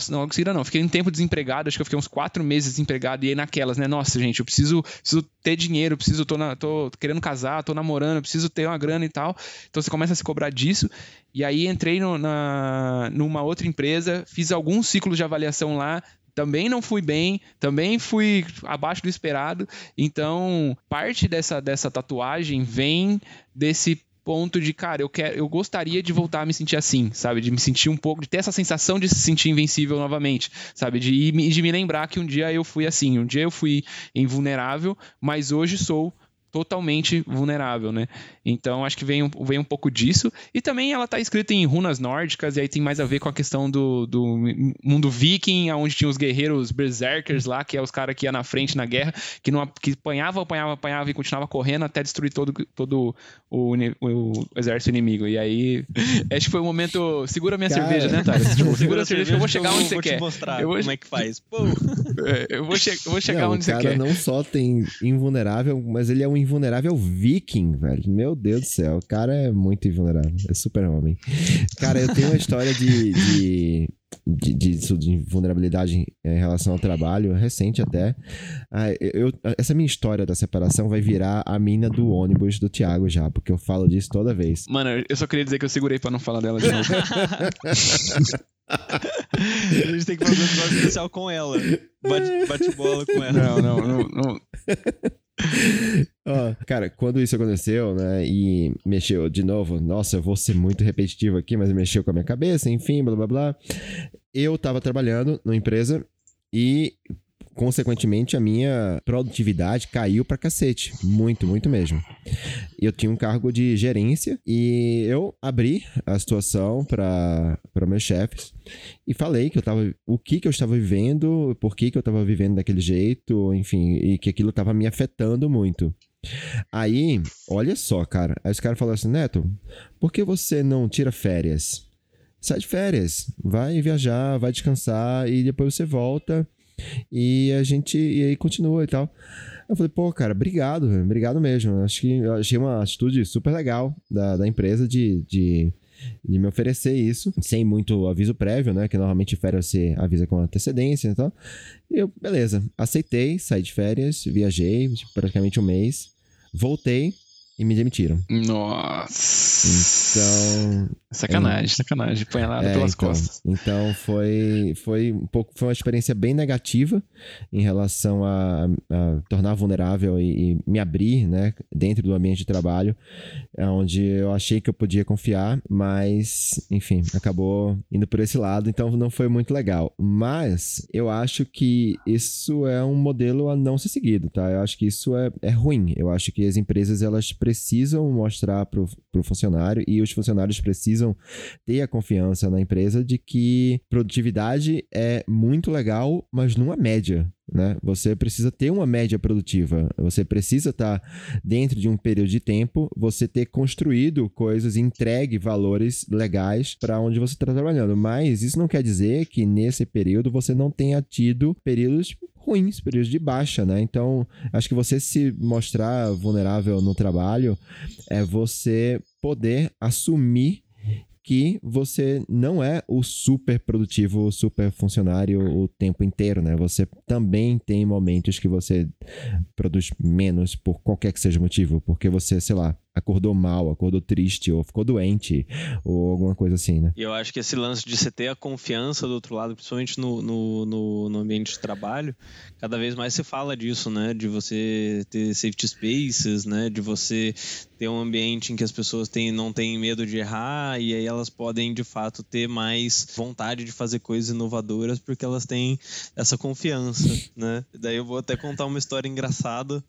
S3: não, logo seguida não, fiquei um tempo desempregado, acho que eu fiquei uns quatro meses desempregado, e aí naquelas, né, nossa, gente, eu preciso, preciso ter dinheiro, preciso, tô, na, tô querendo casar, tô namorando, preciso ter uma grana e tal, então você começa a se cobrar disso, e aí entrei no, na, numa outra empresa, fiz alguns ciclos de avaliação lá, também não fui bem, também fui abaixo do esperado. Então, parte dessa, dessa tatuagem vem desse ponto de, cara, eu quero, eu gostaria de voltar a me sentir assim, sabe? De me sentir um pouco, de ter essa sensação de se sentir invencível novamente, sabe? De, de me lembrar que um dia eu fui assim, um dia eu fui invulnerável, mas hoje sou totalmente vulnerável, né? Então acho que vem um, vem um pouco disso. E também ela está escrita em runas nórdicas, e aí tem mais a ver com a questão do, do mundo viking, onde tinha os guerreiros berserkers lá, que é os caras que iam na frente na guerra, que, não, que apanhava, apanhava, apanhava e continuava correndo até destruir todo, todo o, o, o exército inimigo. E aí, [laughs] acho que foi o um momento. Segura minha cara, cerveja, né, Thales? Tipo, [laughs] segura a cerveja, eu vou chegar onde você
S2: vou
S3: quer.
S2: Te mostrar eu vou... como é que faz. [laughs]
S3: É, eu vou, che eu vou chegar
S1: não,
S3: onde você quer. O
S1: cara não só tem invulnerável, mas ele é um invulnerável viking, velho. Meu Deus do céu. O cara é muito invulnerável. É super homem. Cara, eu tenho uma história de, de de, de, de, vulnerabilidade em relação ao trabalho, recente até. Ah, eu, essa minha história da separação vai virar a mina do ônibus do Thiago já, porque eu falo disso toda vez.
S3: Mano, eu só queria dizer que eu segurei pra não falar dela de novo. [laughs]
S2: a gente tem que fazer um episódio especial com ela. Bate, bate bola com ela.
S3: Não, não, não. não.
S1: Cara, quando isso aconteceu, né, e mexeu de novo, nossa, eu vou ser muito repetitivo aqui, mas mexeu com a minha cabeça, enfim, blá blá blá. Eu tava trabalhando numa empresa e consequentemente, a minha produtividade caiu pra cacete. Muito, muito mesmo. Eu tinha um cargo de gerência e eu abri a situação para meus chefes e falei que eu tava. o que que eu estava vivendo, por que que eu estava vivendo daquele jeito, enfim, e que aquilo estava me afetando muito. Aí, olha só, cara. Aí os caras falaram assim: Neto, por que você não tira férias? Sai de férias, vai viajar, vai descansar e depois você volta e a gente. E aí continua e tal. Eu falei, pô, cara, obrigado, obrigado mesmo. Acho que achei uma atitude super legal da, da empresa de, de, de me oferecer isso, sem muito aviso prévio, né? Que normalmente férias você avisa com antecedência e tal. E eu, beleza, aceitei, saí de férias, viajei tipo, praticamente um mês, voltei e me demitiram.
S3: Nossa.
S1: Então.
S3: Sacanagem, eu... sacanagem. Põe lá é, pelas
S1: então,
S3: costas.
S1: Então foi, foi um pouco, foi uma experiência bem negativa em relação a, a tornar vulnerável e, e, me abrir, né, dentro do ambiente de trabalho, onde eu achei que eu podia confiar, mas, enfim, acabou indo por esse lado, então não foi muito legal. Mas eu acho que isso é um modelo a não ser seguido, tá? Eu acho que isso é, é ruim. Eu acho que as empresas elas precisam mostrar para o funcionário e os funcionários precisam ter a confiança na empresa de que produtividade é muito legal, mas numa média. Né? Você precisa ter uma média produtiva, você precisa estar dentro de um período de tempo, você ter construído coisas, entregue valores legais para onde você está trabalhando. Mas isso não quer dizer que nesse período você não tenha tido períodos ruins, períodos de baixa, né? Então, acho que você se mostrar vulnerável no trabalho é você poder assumir que você não é o super produtivo, o super funcionário o tempo inteiro, né? Você também tem momentos que você produz menos por qualquer que seja o motivo, porque você, sei lá, acordou mal, acordou triste, ou ficou doente, ou alguma coisa assim, né?
S2: E eu acho que esse lance de você ter a confiança do outro lado, principalmente no, no, no, no ambiente de trabalho, cada vez mais se fala disso, né? De você ter safety spaces, né? De você ter um ambiente em que as pessoas têm, não têm medo de errar e aí elas podem, de fato, ter mais vontade de fazer coisas inovadoras porque elas têm essa confiança, né? Daí eu vou até contar uma história engraçada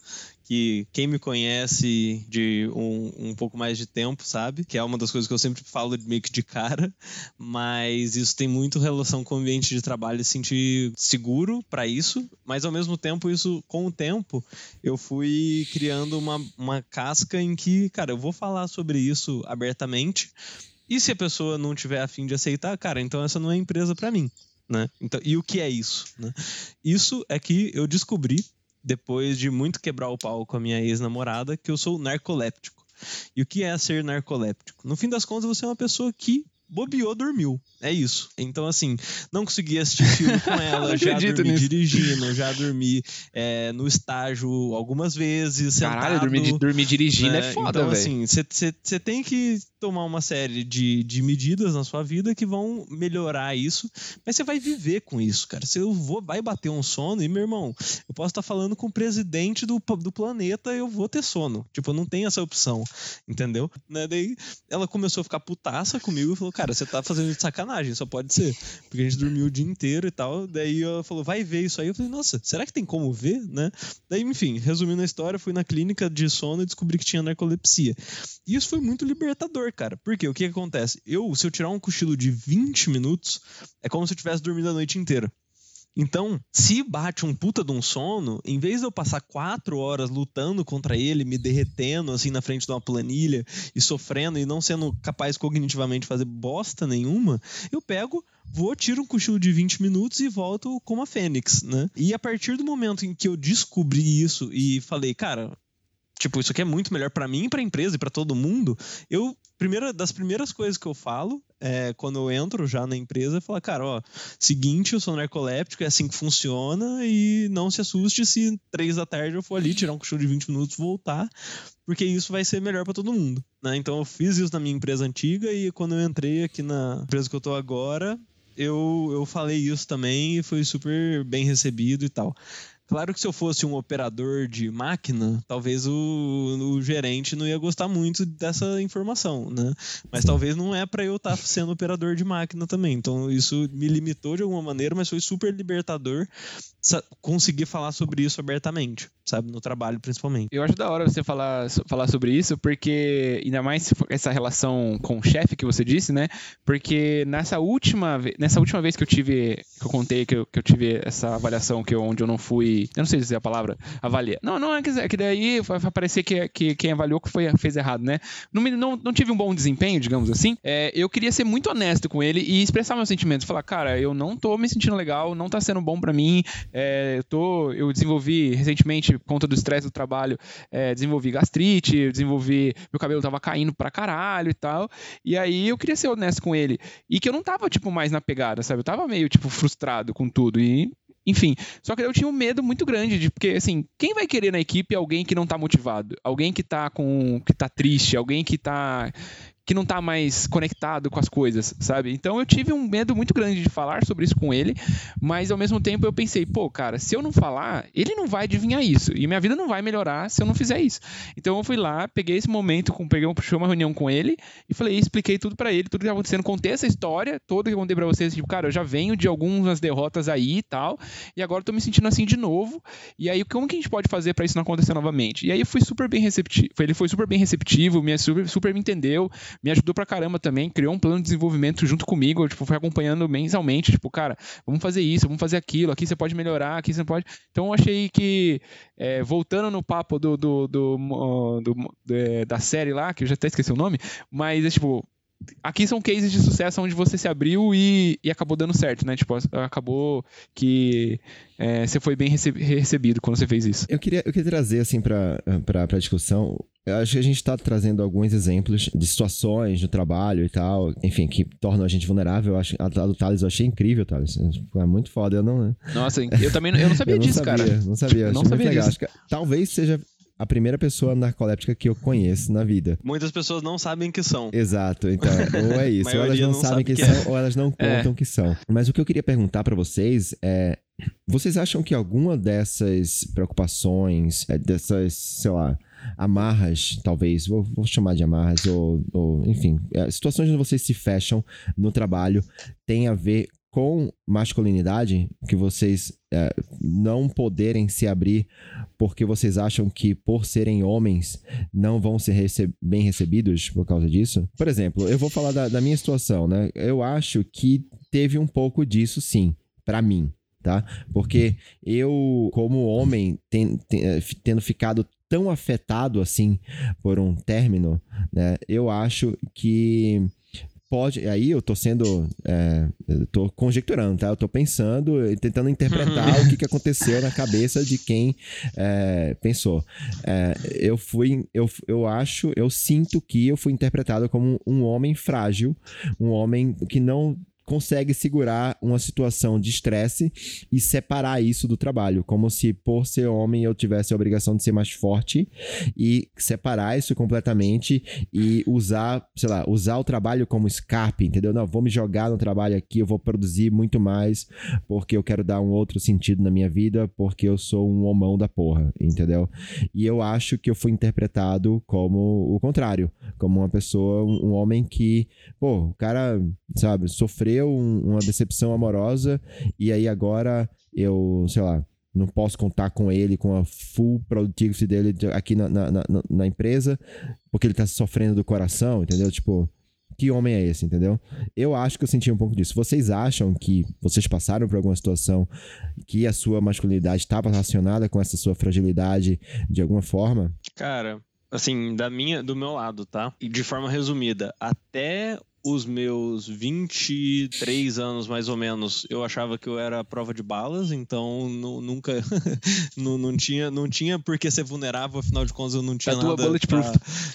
S2: que quem me conhece de um um, pouco mais de tempo, sabe? Que é uma das coisas que eu sempre falo meio que de cara, mas isso tem muito relação com o ambiente de trabalho e sentir seguro para isso, mas ao mesmo tempo, isso, com o tempo, eu fui criando uma, uma casca em que, cara, eu vou falar sobre isso abertamente. E se a pessoa não tiver afim de aceitar, cara, então essa não é empresa para mim. Né? Então, e o que é isso? Né? Isso é que eu descobri depois de muito quebrar o pau com a minha ex-namorada, que eu sou narcoléptico. E o que é ser narcoléptico? No fim das contas, você é uma pessoa que bobeou, dormiu. É isso. Então, assim, não consegui assistir filme com [laughs] ela, já dormi nisso. dirigindo, já dormi é, no estágio algumas vezes.
S3: Caralho, sentado, dormir, dormir dirigindo é né? é foda,
S2: Então, véio. assim, você tem que tomar uma série de, de medidas na sua vida que vão melhorar isso, mas você vai viver com isso, cara. Você vai bater um sono e, meu irmão, eu posso estar falando com o presidente do, do planeta eu vou ter sono. Tipo, não tem essa opção, entendeu? Né? Daí ela começou a ficar putaça comigo e falou, cara, você tá fazendo de sacanagem sacanagem, só pode ser. Porque a gente dormiu o dia inteiro e tal. Daí ela falou, vai ver isso aí. Eu falei, nossa, será que tem como ver, né? Daí, enfim, resumindo a história, fui na clínica de sono e descobri que tinha narcolepsia. E isso foi muito libertador, cara. Porque o que, que acontece? Eu, se eu tirar um cochilo de 20 minutos, é como se eu tivesse dormido a noite inteira. Então, se bate um puta de um sono, em vez de eu passar quatro horas lutando contra ele, me derretendo assim na frente de uma planilha e sofrendo e não sendo capaz cognitivamente de fazer bosta nenhuma, eu pego, vou, tiro um cochilo de 20 minutos e volto como a Fênix, né? E a partir do momento em que eu descobri isso e falei, cara, tipo, isso aqui é muito melhor para mim, para a empresa e para todo mundo, eu primeira das primeiras coisas que eu falo é, quando eu entro já na empresa, falar, cara, ó, seguinte, eu sou narcoléptico, é assim que funciona e não se assuste se três da tarde eu for ali tirar um cochilo de 20 minutos voltar, porque isso vai ser melhor para todo mundo, né? Então eu fiz isso na minha empresa antiga e quando eu entrei aqui na empresa que eu tô agora, eu, eu falei isso também e foi super bem recebido e tal. Claro que se eu fosse um operador de máquina, talvez o, o gerente não ia gostar muito dessa informação, né? Mas talvez não é para eu estar tá sendo operador de máquina também. Então isso me limitou de alguma maneira, mas foi super libertador conseguir falar sobre isso abertamente, sabe? No trabalho, principalmente.
S3: Eu acho da hora você falar, falar sobre isso, porque ainda mais essa relação com o chefe que você disse, né? Porque nessa última, nessa última vez que eu tive, que eu contei que eu, que eu tive essa avaliação que eu, onde eu não fui eu não sei dizer a palavra, avaliar. Não, não é que, é que daí vai parecer que, que quem avaliou que foi, fez errado, né? Não, não, não tive um bom desempenho, digamos assim. É, eu queria ser muito honesto com ele e expressar meus sentimentos. Falar, cara, eu não tô me sentindo legal, não tá sendo bom para mim. É, eu, tô, eu desenvolvi recentemente, por conta do estresse do trabalho, é, desenvolvi gastrite, desenvolvi. Meu cabelo tava caindo pra caralho e tal. E aí eu queria ser honesto com ele. E que eu não tava, tipo, mais na pegada, sabe? Eu tava meio, tipo, frustrado com tudo. E enfim, só que eu tinha um medo muito grande de porque assim, quem vai querer na equipe alguém que não tá motivado, alguém que tá com que tá triste, alguém que tá que não tá mais conectado com as coisas, sabe? Então eu tive um medo muito grande de falar sobre isso com ele, mas ao mesmo tempo eu pensei, pô, cara, se eu não falar, ele não vai adivinhar isso e minha vida não vai melhorar se eu não fizer isso. Então eu fui lá, peguei esse momento, peguei puxei uma reunião com ele e falei, expliquei tudo para ele, tudo que tá acontecendo, contei essa história toda que eu contei para vocês, tipo, cara, eu já venho de algumas derrotas aí e tal, e agora tô me sentindo assim de novo. E aí como que a gente pode fazer para isso não acontecer novamente? E aí eu fui super bem receptivo, ele foi super bem receptivo, me super, super me entendeu me ajudou pra caramba também, criou um plano de desenvolvimento junto comigo, tipo, foi acompanhando mensalmente, tipo, cara, vamos fazer isso, vamos fazer aquilo, aqui você pode melhorar, aqui você pode. Então eu achei que, é, voltando no papo do, do, do, do, do é, da série lá, que eu já até esqueci o nome, mas é tipo, aqui são cases de sucesso onde você se abriu e, e acabou dando certo, né? Tipo, acabou que é, você foi bem recebido quando você fez isso.
S1: Eu queria, eu queria trazer, assim, para a discussão. Eu acho que a gente está trazendo alguns exemplos de situações no trabalho e tal, enfim, que tornam a gente vulnerável. Eu acho, a, do Thales eu achei incrível, Thales. É muito foda, eu não. Né?
S3: Nossa, eu também eu [laughs] não sabia eu não disso,
S1: sabia,
S3: cara.
S1: Não sabia, não sabia disso. Que, talvez seja a primeira pessoa narcoléptica que eu conheço na vida.
S2: Muitas pessoas não sabem que são.
S1: Exato, então, ou é [laughs] isso, ou elas não, não sabem que, que é. são, ou elas não é. contam é. que são. Mas o que eu queria perguntar para vocês é vocês acham que alguma dessas preocupações, é, dessas, sei lá, amarras, talvez, vou, vou chamar de amarras, ou, ou enfim, é, situações onde vocês se fecham no trabalho, tem a ver com masculinidade, que vocês é, não poderem se abrir porque vocês acham que por serem homens não vão ser bem recebidos por causa disso? Por exemplo, eu vou falar da, da minha situação, né? Eu acho que teve um pouco disso sim, para mim, tá? Porque eu, como homem, ten, ten, eh, tendo ficado tão afetado assim por um término, né? Eu acho que pode. Aí eu tô sendo. É, eu tô conjecturando, tá? Eu tô pensando e tentando interpretar o que, que aconteceu na cabeça de quem é, pensou. É, eu fui. Eu, eu acho, eu sinto que eu fui interpretado como um homem frágil, um homem que não consegue segurar uma situação de estresse e separar isso do trabalho, como se por ser homem eu tivesse a obrigação de ser mais forte e separar isso completamente e usar, sei lá, usar o trabalho como escape, entendeu? Não, vou me jogar no trabalho aqui, eu vou produzir muito mais porque eu quero dar um outro sentido na minha vida, porque eu sou um homão da porra, entendeu? E eu acho que eu fui interpretado como o contrário, como uma pessoa, um homem que, pô, o cara, sabe, sofreu um, uma decepção amorosa e aí agora eu, sei lá, não posso contar com ele, com a full productivity dele aqui na, na, na, na empresa, porque ele tá sofrendo do coração, entendeu? Tipo, que homem é esse, entendeu? Eu acho que eu senti um pouco disso. Vocês acham que vocês passaram por alguma situação que a sua masculinidade estava relacionada com essa sua fragilidade de alguma forma?
S2: Cara, assim, da minha, do meu lado, tá? E de forma resumida, até os meus 23 anos, mais ou menos, eu achava que eu era prova de balas, então nunca. [laughs] não, não, tinha, não tinha por que ser vulnerável, afinal de contas eu não tinha nada pra,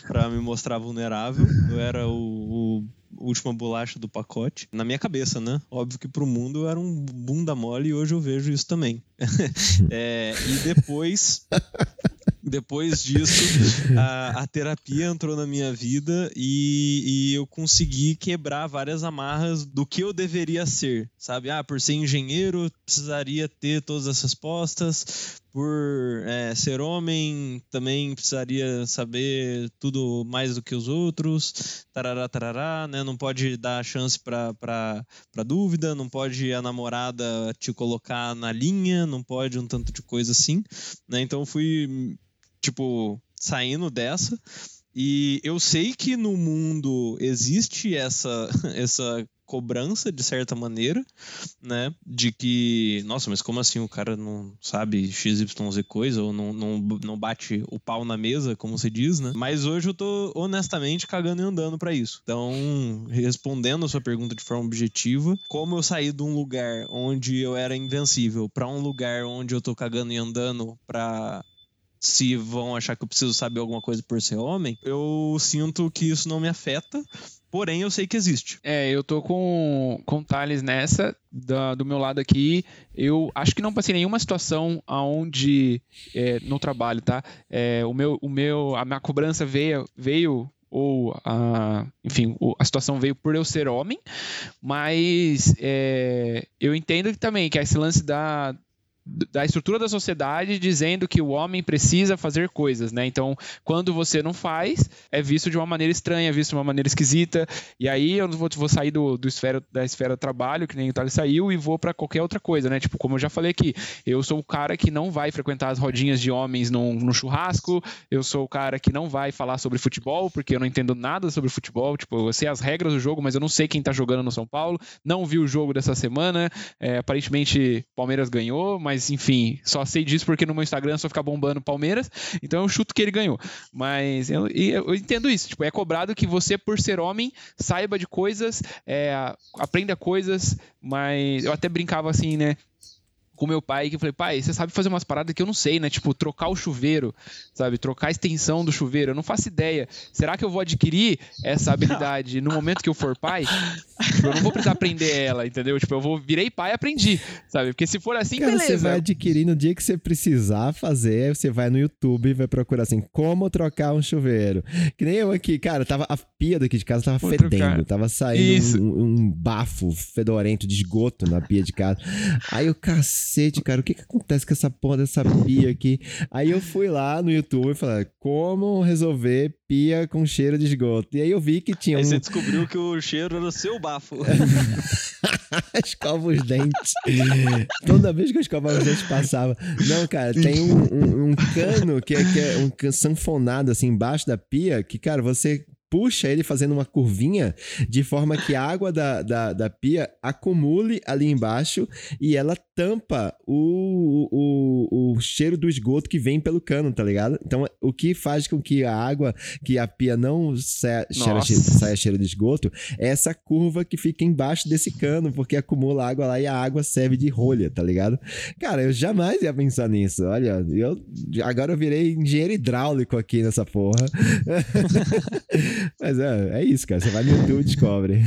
S2: pra, me mostrar vulnerável. Eu era o, o última bolacha do pacote. Na minha cabeça, né? Óbvio que pro mundo eu era um bunda mole e hoje eu vejo isso também. [laughs] é, e depois. Depois disso, [laughs] a, a, terapia entrou na minha vida e, e, eu consegui quebrar várias amarras do que eu deveria ser, sabe? Ah, por ser engenheiro, precisaria ter todas as respostas. Por é, ser homem, também precisaria saber tudo mais do que os outros. Tarará, tarará, né? Não pode dar chance para dúvida, não pode a namorada te colocar na linha, não pode um tanto de coisa assim. Né? Então fui tipo, saindo dessa. E eu sei que no mundo existe essa, [laughs] essa cobrança, de certa maneira, né? De que, nossa, mas como assim o cara não sabe XYZ coisa, ou não, não, não bate o pau na mesa, como se diz, né? Mas hoje eu tô honestamente cagando e andando para isso. Então, respondendo a sua pergunta de forma objetiva, como eu saí de um lugar onde eu era invencível para um lugar onde eu tô cagando e andando pra se vão achar que eu preciso saber alguma coisa por ser homem, eu sinto que isso não me afeta. Porém, eu sei que existe.
S3: É, eu tô com, com Thales nessa. Da, do meu lado aqui, eu acho que não passei nenhuma situação onde, é, no trabalho, tá? É, o meu, o meu, a minha cobrança veio, veio ou a, enfim, a situação veio por eu ser homem, mas é, eu entendo que também que esse lance da, da estrutura da sociedade dizendo que o homem precisa fazer coisas, né? Então, quando você não faz, é visto de uma maneira estranha, é visto de uma maneira esquisita. E aí eu vou, vou sair do, do esfera, da esfera do trabalho, que nem o Thales saiu, e vou para qualquer outra coisa, né? Tipo, como eu já falei aqui, eu sou o cara que não vai frequentar as rodinhas de homens no, no churrasco, eu sou o cara que não vai falar sobre futebol, porque eu não entendo nada sobre futebol. Tipo, eu sei as regras do jogo, mas eu não sei quem tá jogando no São Paulo. Não vi o jogo dessa semana. É, aparentemente, Palmeiras ganhou, mas mas enfim, só sei disso porque no meu Instagram só fica bombando Palmeiras, então eu chuto que ele ganhou. Mas eu, eu entendo isso, tipo, é cobrado que você, por ser homem, saiba de coisas, é, aprenda coisas, mas eu até brincava assim, né? Com meu pai, que eu falei, pai, você sabe fazer umas paradas que eu não sei, né? Tipo, trocar o chuveiro, sabe? Trocar a extensão do chuveiro. Eu não faço ideia. Será que eu vou adquirir essa habilidade no momento que eu for pai? Tipo, eu não vou precisar aprender ela, entendeu? Tipo, eu vou virei pai e aprendi, sabe? Porque se for assim, Cara, beleza.
S1: Você vai adquirir no dia que você precisar fazer, você vai no YouTube e vai procurar assim, como trocar um chuveiro. Que nem eu aqui, cara, tava, a pia daqui de casa tava vou fedendo, trocar. tava saindo um, um, bafo fedorento de esgoto na pia de casa. Aí o cacete cacete, cara, o que que acontece com essa porra dessa pia aqui? Aí eu fui lá no YouTube e falei, como resolver pia com cheiro de esgoto? E aí eu vi que tinha
S2: Aí
S1: um...
S2: você descobriu que o cheiro era o seu bafo. [laughs]
S1: escova os dentes. Toda vez que eu escovava os dentes passava. Não, cara, tem um, um- um cano que é, que é um sanfonado assim embaixo da pia que, cara, você puxa ele fazendo uma curvinha de forma que a água da, da, da pia acumule ali embaixo e ela tampa o, o, o cheiro do esgoto que vem pelo cano, tá ligado? Então, o que faz com que a água, que a pia não sa- cheira- saia cheiro de esgoto, é essa curva que fica embaixo desse cano, porque acumula água lá e a água serve de rolha, tá ligado? Cara, eu jamais ia pensar nisso. Olha, eu agora eu virei engenheiro hidráulico aqui nessa porra. [laughs] Mas é, é isso, cara. Você vai no YouTube e descobre.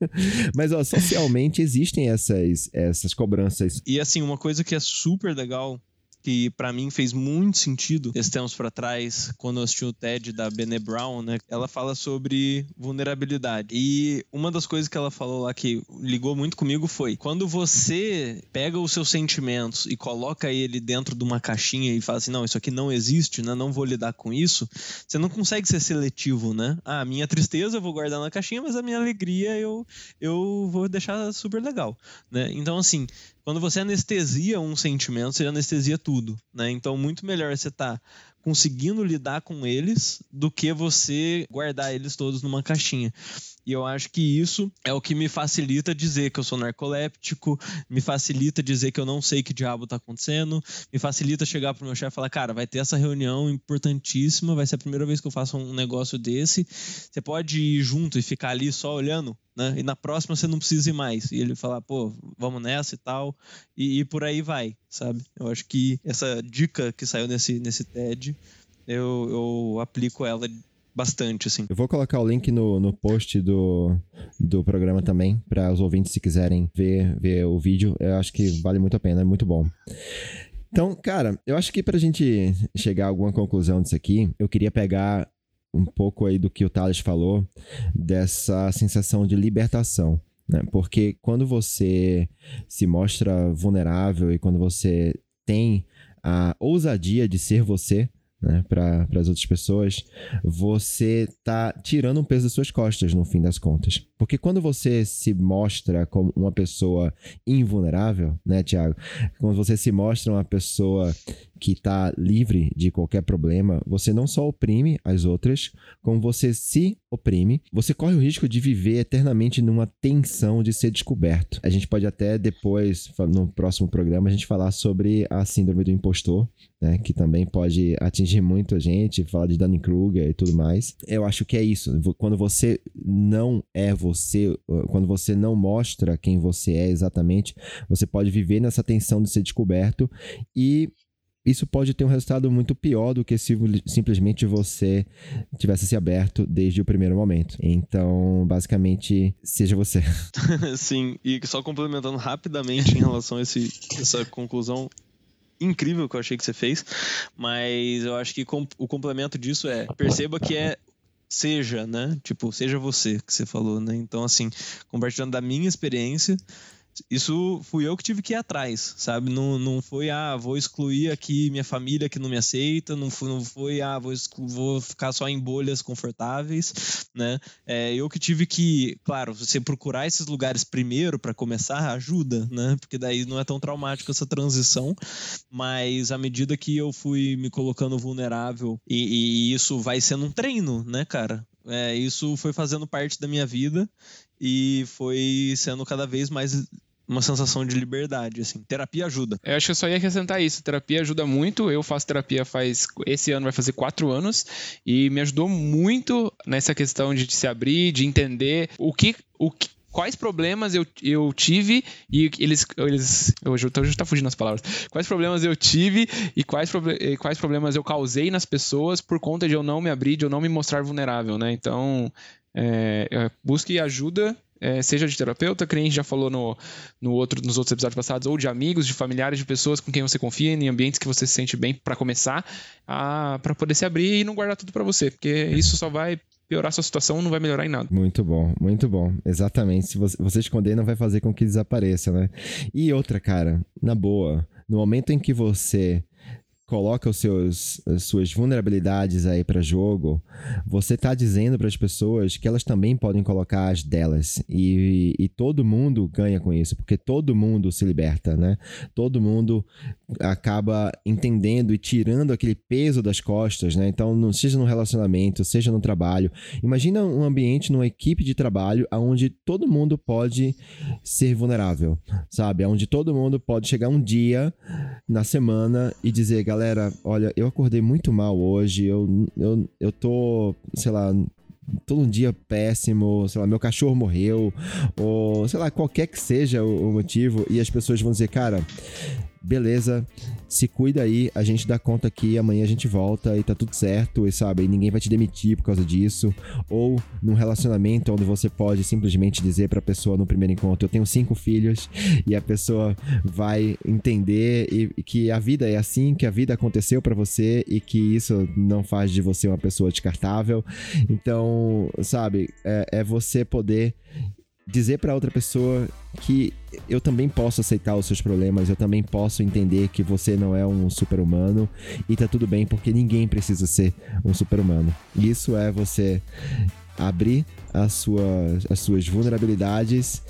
S1: [laughs] Mas, ó, socialmente existem essas, essas cobranças.
S2: E assim, uma coisa que é super legal, que pra mim fez muito sentido esses tempos pra trás, quando eu assisti o TED da Bene Brown, né? Ela fala sobre vulnerabilidade. E uma das coisas que ela falou lá que ligou muito comigo foi: quando você pega os seus sentimentos e coloca ele dentro de uma caixinha e fala assim, não, isso aqui não existe, né? Não vou lidar com isso, você não consegue ser seletivo, né? Ah, a minha tristeza eu vou guardar na caixinha, mas a minha alegria eu, eu vou deixar super legal, né? Então, assim, quando você anestesia um sentimento, você anestesia tudo, né? Então, muito melhor você estar conseguindo lidar com eles do que você guardar eles todos numa caixinha. E eu acho que isso é o que me facilita dizer que eu sou narcoléptico, me facilita dizer que eu não sei que diabo tá acontecendo, me facilita chegar pro meu chefe e falar, cara, vai ter essa reunião importantíssima, vai ser a primeira vez que eu faço um negócio desse. Você pode ir junto e ficar ali só olhando, né? E na próxima você não precisa ir mais. E ele falar, pô, vamos nessa e tal. E, e por aí vai, sabe? Eu acho que essa dica que saiu nesse, nesse TED, eu, eu aplico ela bastante, assim.
S1: Eu vou colocar o link no, no post do, do programa também, para os ouvintes, se quiserem ver, ver o vídeo. Eu acho que vale muito a pena, é muito bom. Então, cara, eu acho que pra gente chegar a alguma conclusão disso aqui, eu queria pegar um pouco aí do que o Thales falou, dessa sensação de libertação. Né? Porque quando você se mostra vulnerável e quando você tem a ousadia de ser você, né, para as outras pessoas, você tá tirando um peso das suas costas no fim das contas. Porque quando você se mostra como uma pessoa invulnerável, né, Tiago? Quando você se mostra uma pessoa que tá livre de qualquer problema, você não só oprime as outras, como você se oprime, você corre o risco de viver eternamente numa tensão de ser descoberto. A gente pode até depois, no próximo programa, a gente falar sobre a síndrome do impostor, né, que também pode atingir muito a gente, falar de Dunning-Kruger e tudo mais. Eu acho que é isso. Quando você não é você, quando você não mostra quem você é exatamente, você pode viver nessa tensão de ser descoberto e isso pode ter um resultado muito pior do que se simplesmente você tivesse se aberto desde o primeiro momento. Então, basicamente, seja você. [laughs]
S2: Sim, e só complementando rapidamente em relação a esse, essa conclusão incrível que eu achei que você fez, mas eu acho que com, o complemento disso é perceba que é seja, né? Tipo, seja você que você falou, né? Então, assim, compartilhando da minha experiência, isso fui eu que tive que ir atrás, sabe? Não, não foi, ah, vou excluir aqui minha família que não me aceita, não foi, não foi ah, vou, vou ficar só em bolhas confortáveis, né? É, eu que tive que, claro, você procurar esses lugares primeiro para começar ajuda, né? Porque daí não é tão traumático essa transição, mas à medida que eu fui me colocando vulnerável e, e isso vai sendo um treino, né, cara? É, isso foi fazendo parte da minha vida e foi sendo cada vez mais uma sensação de liberdade, assim. Terapia ajuda.
S3: Eu acho que eu só ia acrescentar isso. Terapia ajuda muito. Eu faço terapia faz. Esse ano vai fazer quatro anos. E me ajudou muito nessa questão de se abrir, de entender o que. O que quais problemas eu, eu tive e eles. eles hoje eu tô, já tá fugindo as palavras. Quais problemas eu tive e quais, e quais problemas eu causei nas pessoas por conta de eu não me abrir, de eu não me mostrar vulnerável, né? Então, é, busque ajuda é, seja de terapeuta, que gente já falou no, no outro, nos outros episódios passados, ou de amigos, de familiares, de pessoas com quem você confia, em ambientes que você se sente bem para começar, para poder se abrir e não guardar tudo para você, porque isso só vai piorar sua situação, não vai melhorar em nada.
S1: Muito bom, muito bom. Exatamente. Se você, você esconder, não vai fazer com que desapareça, né? E outra, cara, na boa, no momento em que você coloca os seus, as suas vulnerabilidades aí para jogo, você tá dizendo para as pessoas que elas também podem colocar as delas. E, e, todo mundo ganha com isso, porque todo mundo se liberta, né? Todo mundo acaba entendendo e tirando aquele peso das costas, né? Então, não, seja no relacionamento, seja no trabalho. Imagina um ambiente numa equipe de trabalho onde todo mundo pode ser vulnerável, sabe? Onde todo mundo pode chegar um dia na semana e dizer, galera, galera, olha, eu acordei muito mal hoje, eu, eu, eu tô, sei lá, todo um dia péssimo, sei lá, meu cachorro morreu, ou sei lá, qualquer que seja o, o motivo, e as pessoas vão dizer, cara, beleza, se cuida aí, a gente dá conta que amanhã a gente volta e tá tudo certo, e sabe, ninguém vai te demitir por causa disso, ou num relacionamento onde você pode simplesmente dizer pra pessoa no primeiro encontro, eu tenho cinco filhos, e a pessoa vai entender e, e que a vida é assim, que a vida aconteceu para você e que isso não faz de você uma pessoa descartável. Então, sabe, é, é você poder dizer para outra pessoa que eu também posso aceitar os seus problemas, eu também posso entender que você não é um super-humano e tá tudo bem porque ninguém precisa ser um super-humano. Isso é você abrir as suas, as suas vulnerabilidades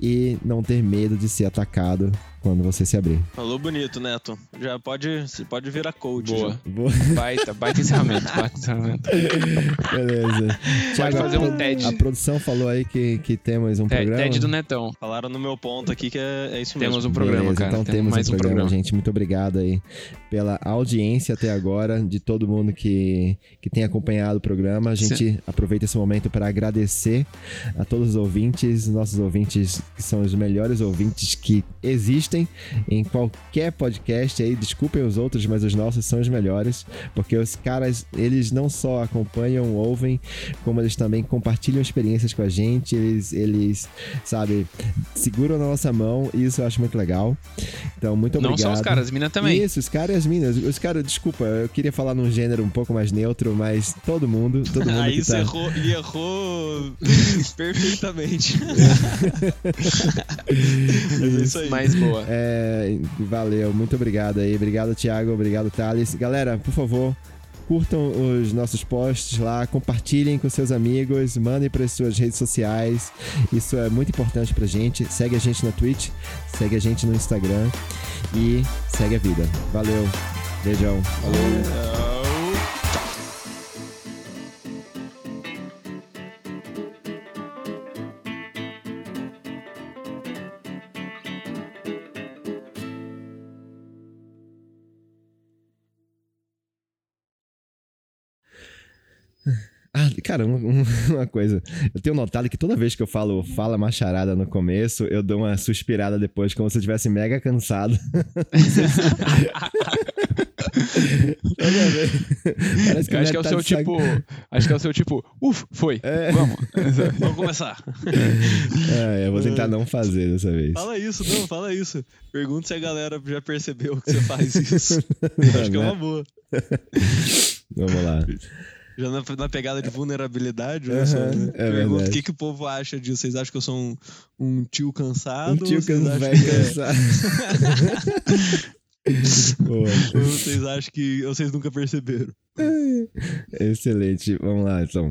S1: e não ter medo de ser atacado quando você se abrir.
S2: Falou bonito, Neto. Já pode, pode virar coach.
S3: Boa. Boa. Baita, baita encerramento. Baita encerramento.
S1: Beleza.
S3: Pode fazer um TED.
S1: A produção falou aí que, que temos um
S3: TED,
S1: programa.
S3: TED do Netão.
S2: Falaram no meu ponto aqui que é, é isso
S3: Temos
S2: mesmo.
S3: um programa,
S1: Beleza,
S3: cara.
S1: Então
S3: temos,
S1: temos
S3: mais
S1: um programa, gente. Muito obrigado aí pela audiência até agora, de todo mundo que, que tem acompanhado o programa. A gente aproveita esse momento para agradecer a todos os ouvintes, nossos ouvintes que são os melhores ouvintes que existem em qualquer podcast aí. Desculpem os outros, mas os nossos são os melhores, porque os caras, eles não só acompanham, ouvem, como eles também compartilham experiências com a gente. Eles, eles sabe, seguram na nossa mão e isso eu acho muito legal. Então, muito
S3: Não
S1: obrigado.
S3: só os caras, as minas também.
S1: Isso, os caras e as minas. Os caras, desculpa, eu queria falar num gênero um pouco mais neutro, mas todo mundo, todo mundo
S2: Aí
S1: que
S2: você
S1: tá...
S2: errou, e errou [laughs] perfeitamente. [laughs] Mas é isso aí.
S3: Mais boa.
S1: É, valeu, muito obrigado aí. Obrigado, Thiago. Obrigado, Thales. Galera, por favor, curtam os nossos posts lá, compartilhem com seus amigos, mandem para as suas redes sociais. Isso é muito importante pra gente. Segue a gente na Twitch, segue a gente no Instagram e segue a vida. Valeu. Beijão. Falou. Ah, cara, um- um- [laughs] uma coisa. Eu tenho notado que toda vez que eu falo fala macharada no começo, eu dou uma suspirada depois, como se eu estivesse mega cansado. [laughs] Parece
S3: Eu acho que é
S1: o
S3: seu tipo. Acho que é o seu tipo. Uf, foi.
S1: É.
S3: Vamos. [laughs]
S2: Vamos começar.
S1: É, eu vou tentar não fazer dessa vez.
S2: Fala isso, não, fala isso. Pergunta se a galera já percebeu que você faz isso. Acho que é uma boa.
S1: Vamos lá.
S2: Já na, na pegada de vulnerabilidade,
S1: Aham,
S2: né, só, né?
S1: é verdade.
S2: o que, que o povo acha disso. Vocês acham que eu sou um, um tio cansado?
S1: Um tio
S2: é-
S1: cansar. [laughs] Boa.
S2: ou vocês acham que vocês nunca perceberam? [laughs]
S1: Excelente. Vamos lá, então.